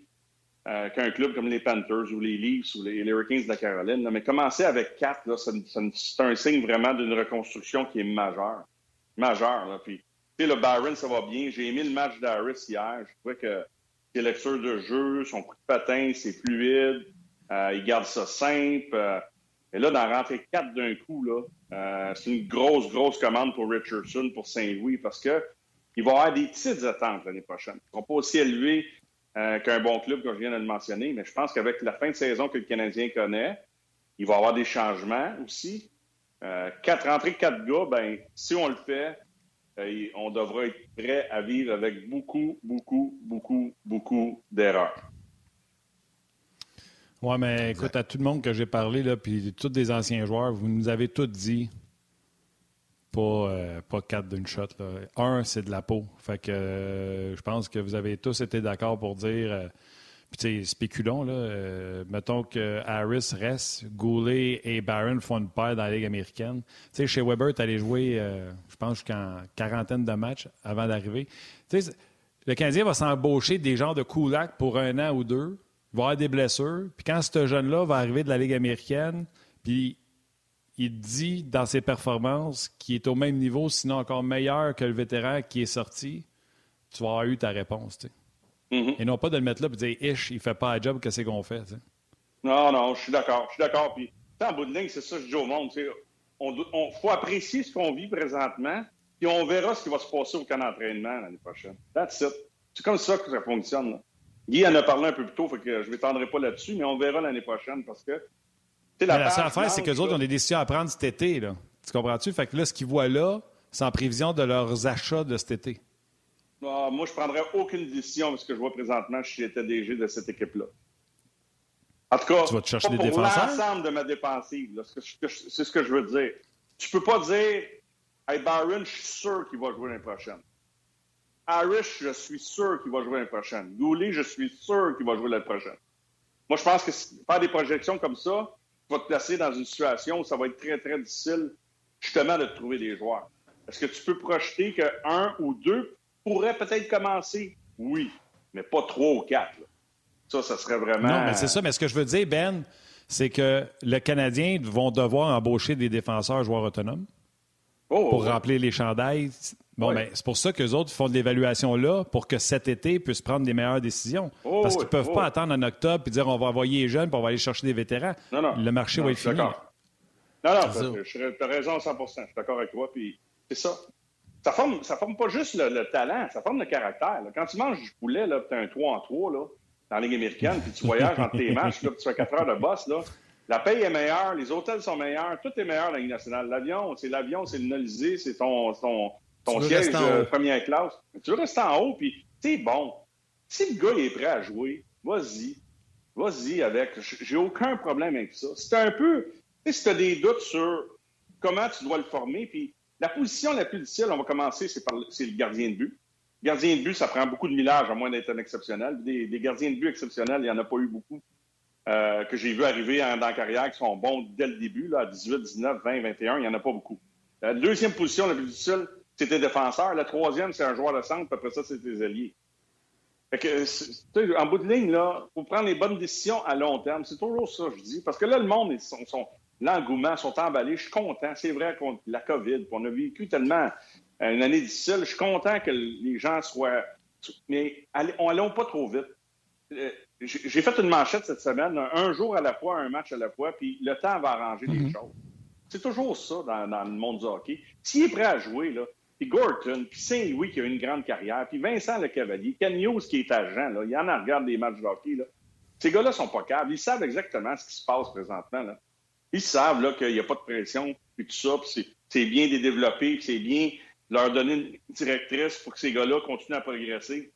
euh, qu'un club comme les Panthers ou les Leafs ou les, Hurricanes de la Caroline. mais commencer avec quatre, c'est un signe vraiment d'une reconstruction qui est majeure. majeur. Là. Puis, tu sais, le Byron, ça va bien. J'ai aimé le match d'Harris hier. Je trouvais que ses lectures de jeu, son coup de patin, c'est fluide. Euh, il garde ça simple. Euh, et là, d'en rentrer quatre d'un coup, euh, c'est une grosse, grosse commande pour Richardson, pour Saint-Louis, parce que il va avoir des petites attentes l'année prochaine. Ils ne seront pas aussi élevés qu'un bon club, comme je viens de le mentionner, mais je pense qu'avec la fin de saison que le Canadien connaît, il va y avoir des changements aussi. quatre rentrées, quatre gars, ben, si on le fait, on devrait être prêt à vivre avec beaucoup, beaucoup, beaucoup, beaucoup d'erreurs. Oui, mais écoute, à tout le monde que j'ai parlé, là, puis tous des anciens joueurs, vous nous avez tous dit pas, euh, pas quatre d'une shot. Là. Un, c'est de la peau. Fait que euh, je pense que vous avez tous été d'accord pour dire. Euh, puis, spéculons, là. mettons que Harris reste, Goulet et Barron font une paire dans la Ligue américaine. Chez Weber, tu allé jouer, je pense, jusqu'en quarantaine de matchs avant d'arriver. Le Canadien va s'embaucher des gens de Kulak pour un an ou deux va avoir des blessures. Puis quand ce jeune-là va arriver de la Ligue américaine, puis il dit dans ses performances qu'il est au même niveau, sinon encore meilleur que le vétéran qui est sorti, tu vas avoir eu ta réponse. Mm-hmm. Et non pas de le mettre là et dire Ish, il fait pas un job, qu'est-ce qu'on fait? Non, non, je suis d'accord. Je suis d'accord. Puis, en bout de ligne, c'est ça que je dis au monde. Il on, faut apprécier ce qu'on vit présentement, puis on verra ce qui va se passer au camp d'entraînement l'année prochaine. That's it. C'est comme ça que ça fonctionne. Là. Guy en a parlé un peu plus tôt, fait que je ne m'étendrai pas là-dessus, mais on verra l'année prochaine parce que. La, la seule affaire, c'est que les autres ont des décisions à prendre cet été. Là. Tu comprends-tu? Fait que là, ce qu'ils voient là, c'est en prévision de leurs achats de cet été. Ah, moi, je ne prendrais aucune décision parce que je vois présentement si j'étais DG de cette équipe-là. En tout cas, tu vas te chercher des pour l'ensemble de ma défensive. C'est ce que je veux dire. Tu peux pas dire, hey, Byron, je suis sûr qu'il va jouer l'année prochaine. Harris, je suis sûr qu'il va jouer l'année prochaine. Goulet, je suis sûr qu'il va jouer l'année prochaine. Moi, je pense que faire des projections comme ça, tu vas te placer dans une situation où ça va être très, très difficile, justement, de trouver des joueurs. Est-ce que tu peux projeter qu'un ou deux pourraient peut-être commencer? Oui, mais pas trois ou quatre. Ça, ça serait vraiment. Non, mais c'est ça. Mais ce que je veux dire, Ben, c'est que les Canadiens vont devoir embaucher des défenseurs joueurs autonomes oh, pour remplir les chandails. Bon, ben, c'est pour ça qu'eux autres font de l'évaluation là, pour que cet été puissent prendre des meilleures décisions. Oh, Parce qu'ils ne peuvent pas oh. attendre en octobre et dire on va envoyer les jeunes puis on va aller chercher des vétérans. Non, non. Le marché va être fini. Non, non, tu as raison à 100% Je suis d'accord avec toi. Puis c'est ça. Ça forme, ça forme pas juste le, talent, ça forme le caractère. Quand tu manges du poulet, tu as un 3 en 3 là, dans la Ligue américaine, puis tu voyages entre tes matchs, là, puis tu fais 4 heures de boss, là, la paye est meilleure, les hôtels sont meilleurs, tout est meilleur dans la Ligue nationale. L'avion, c'est l'avion, c'est le Nolizé, c'est ton, ton, ton siège de première classe. Tu veux rester en haut, puis c'est bon. Si le gars est prêt à jouer, vas-y. Vas-y avec. J'ai aucun problème avec ça. C'est un peu. Tu sais, si tu as des doutes sur comment tu dois le former, puis la position la plus difficile, on va commencer, c'est, par, c'est le gardien de but. Gardien de but, ça prend beaucoup de millage, à moins d'être un exceptionnel. Des, gardiens de but exceptionnels, il n'y en a pas eu beaucoup. Euh, que j'ai vu arriver dans la carrière qui sont bons dès le début, là, à 18, 19, 20, 21, il n'y en a pas beaucoup. La deuxième position la plus difficile, c'était défenseur. La troisième, c'est un joueur de centre, puis après ça, c'est tes alliés. Fait que, en bout de ligne, là, faut prendre les bonnes décisions à long terme. C'est toujours ça, je dis. Parce que là, le monde, ils sont, l'engouement, sont emballés. Je suis content. C'est vrai qu'on la COVID, on a vécu tellement euh, une année difficile. Je suis content que les gens soient. Mais allons pas trop vite. Euh, j'ai fait une manchette cette semaine, un jour à la fois, un match à la fois, puis le temps va arranger les mm-hmm. choses. C'est toujours ça dans, dans, le monde du hockey. S'il est prêt à jouer, là, puis Gorton, puis Saint-Louis qui a une grande carrière, puis Vincent Le Cavalier, Cagnos qui est agent, là, il y en a regarde des matchs de hockey. Là. Ces gars-là sont pas câbles. Ils savent exactement ce qui se passe présentement. Là. Ils savent qu'il n'y a pas de pression, puis tout ça, puis c'est, bien de développer, puis c'est bien leur donner une directrice pour que ces gars-là continuent à progresser.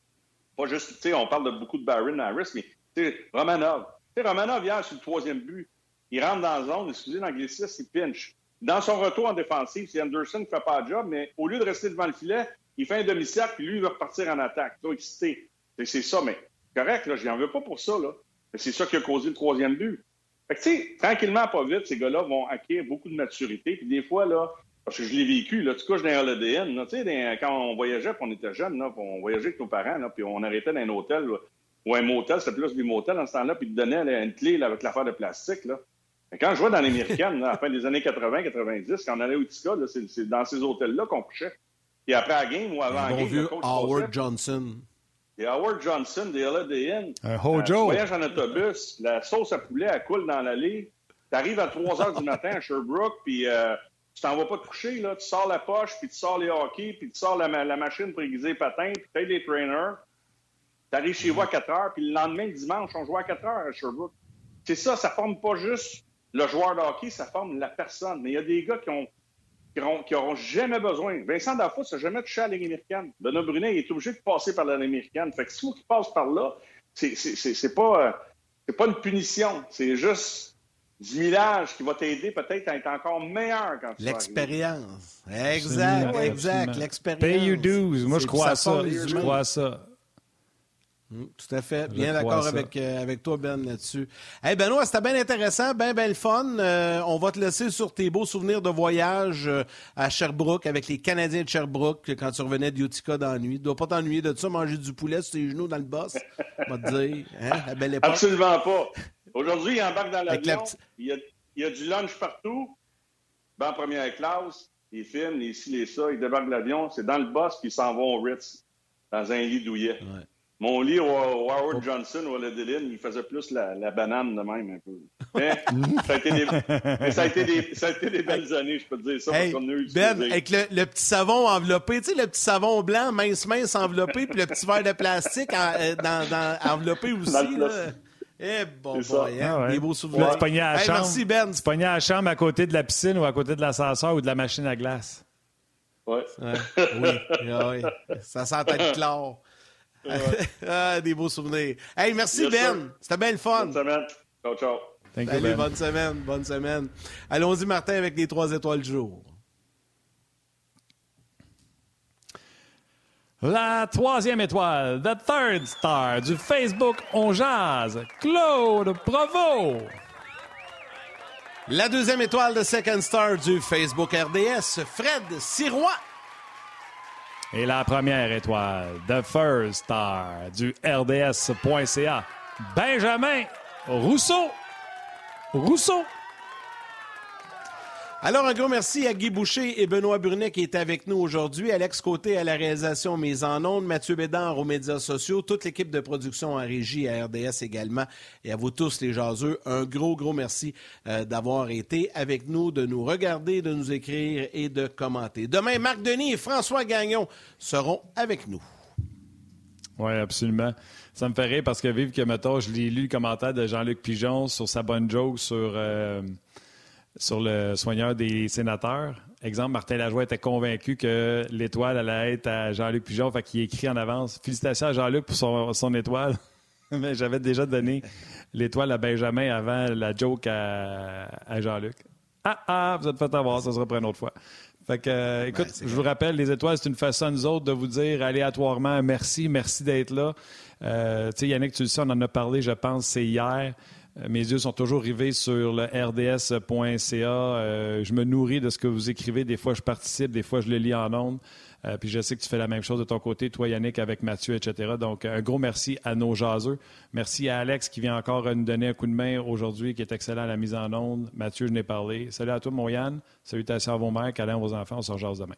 Pas juste, tu sais, on parle de beaucoup de Barron Harris, mais tu sais, Romanov. Tu sais, Romanov, hier, sur le troisième but, il rentre dans la zone, excusez l'anglicisme, il pinch. Dans son retour en défensive, c'est Anderson qui ne fait pas le job, mais au lieu de rester devant le filet, il fait un demi-cercle, puis lui, il va repartir en attaque. Il excité. C'est ça, mais correct, je n'en veux pas pour ça. Là. C'est ça qui a causé le troisième but. Fait que, tu sais, tranquillement, pas vite, ces gars-là vont acquérir beaucoup de maturité. Puis des fois, là, parce que je l'ai vécu, là, tu couches dans l'ADN. Tu quand on voyageait, puis on était jeunes, on voyageait avec nos parents, puis on arrêtait dans un hôtel ou un motel, c'était plus des motels dans ce temps-là, puis ils te donnaient une clé avec l'affaire de plastique. Là. Quand je vois dans l'américaine, à la fin des années 80-90, quand on allait au Tika, c'est dans ces hôtels-là qu'on couchait. Puis après la game ou avant la game, vieux le coach Howard Johnson. et Howard Johnson, des LADN. Un Euh, Hojo. tu voyages en autobus, la sauce à poulet, elle coule dans l'allée. Tu arrives à 3 h du matin à Sherbrooke, puis euh, tu t'en vas pas te coucher. Là. Tu sors la poche, puis tu sors les hockey, puis tu sors la, ma- la machine pour aiguiser les patins, puis tu des trainers. Tu arrives chez vous à 4 h, puis le lendemain, dimanche, on joue à 4 h à Sherbrooke. C'est ça, ça forme pas juste le joueur de hockey, ça forme la personne. Mais il y a des gars qui ont qui auront, qui auront jamais besoin. Vincent Dafoe n'a jamais touché à la Ligue américaine. Benoît Brunet il est obligé de passer par la Ligue américaine. Fait que si qui passe par là, c'est c'est- c'est- c'est pas, euh, c'est pas une punition. C'est juste du millage qui va t'aider peut-être à être encore meilleur quand tu. L'expérience. Exact, exact. L'expérience. Pay your dues. Moi, je crois à ça. Je crois à ça. Mm, Tout à fait. Bien d'accord avec, euh, avec toi, Ben, là-dessus. Hey, Benoît, c'était bien intéressant, bien, bien le fun. Euh, on va te laisser sur tes beaux souvenirs de voyage euh, à Sherbrooke avec les Canadiens de Sherbrooke quand tu revenais de Utica dans la nuit. Tu dois pas t'ennuyer de ça, manger du poulet sur tes genoux dans le boss. On va te dire, hein, la belle époque. Absolument pas. Aujourd'hui, il embarque dans la l'avion. Il, y a, il y a du lunch partout. Ben, en première classe, les films, les ci, les ça. Il débarque de l'avion. C'est dans le boss, puis ils s'en vont au Ritz, dans un lit douillet. Mon lit Howard Johnson ou la Deline, il faisait plus la, la banane de même un peu. Mais ça a été des, mais ça a été des, ça a été des belles années, je peux te dire ça, Hey, parce qu'on a eu du Ben, avec le, le petit savon enveloppé, tu sais, le petit savon blanc, mince, mince, enveloppé, puis le petit verre de plastique en- euh, dans, dans- enveloppé aussi. Dans le. Eh, bon, ça. hein, Ah ouais. des beaux Là, souvenirs. tu pognais à la Hey, chambre. merci, Ben. Tu pognais à la chambre à côté de la piscine ou à côté de l'ascenseur ou de la machine à glace. Ouais. Ouais, oui, oui. Ça sentait le chlore. ah, des beaux souvenirs. Hey, merci, Yes, Ben. C'était bien le fun. Bonne semaine. Ciao, ciao. Thank you, Salut, Ben. bonne semaine, bonne semaine. Allons-y, Martin, avec les trois étoiles du jour. La troisième étoile, The Third Star du Facebook On Jazz, Claude Provo. La deuxième étoile de Second Star du Facebook RDS, Fred Sirois. Et la première étoile, The First Star du RDS.ca, Benjamin Rousseau. Rousseau. Alors, un gros merci à Guy Boucher et Benoît Brunet qui étaient avec nous aujourd'hui. Alex Côté à la réalisation mise en ondes, Mathieu Bédard aux médias sociaux, toute l'équipe de production en régie à RDS également. Et à vous tous, les jaseux, un gros, gros merci euh, d'avoir été avec nous, de nous regarder, de nous écrire et de commenter. Demain, Marc Denis et François Gagnon seront avec nous. Oui, absolument. Ça me fait rire parce que vive que, mettons, je l'ai lu le commentaire de Jean-Luc Pigeon sur sa bonne joke sur, euh, sur le soigneur des sénateurs. Exemple, Martin Lajoie était convaincu que l'étoile allait être à Jean-Luc Pigeon, fait qu'il écrit en avance. Félicitations à Jean-Luc pour son, son étoile. Mais j'avais déjà donné l'étoile à Benjamin avant la joke à, à Jean-Luc. Ah, ah, vous êtes fait avoir, ça sera pour une autre fois. Fait que, euh, écoute, je vous rappelle, les étoiles, c'est une façon, à nous autres, de vous dire aléatoirement merci, merci d'être là. Euh, tu sais, Yannick, tu le sais, on en a parlé, je pense, c'est hier. Euh, Mes yeux sont toujours rivés sur le rds.ca. Euh, je me nourris de ce que vous écrivez. Des fois, je participe, des fois, je le lis en ondes. Euh, puis je sais que tu fais la même chose de ton côté, toi, Yannick, avec Mathieu, etc. Donc, un gros merci à nos jaseux. Merci à Alex qui vient encore nous donner un coup de main aujourd'hui, qui est excellent à la mise en onde. Mathieu, je n'ai parlé. Salut à toi, mon Yann. Salutations à vos mères, câlins à vos enfants. On se rejase demain.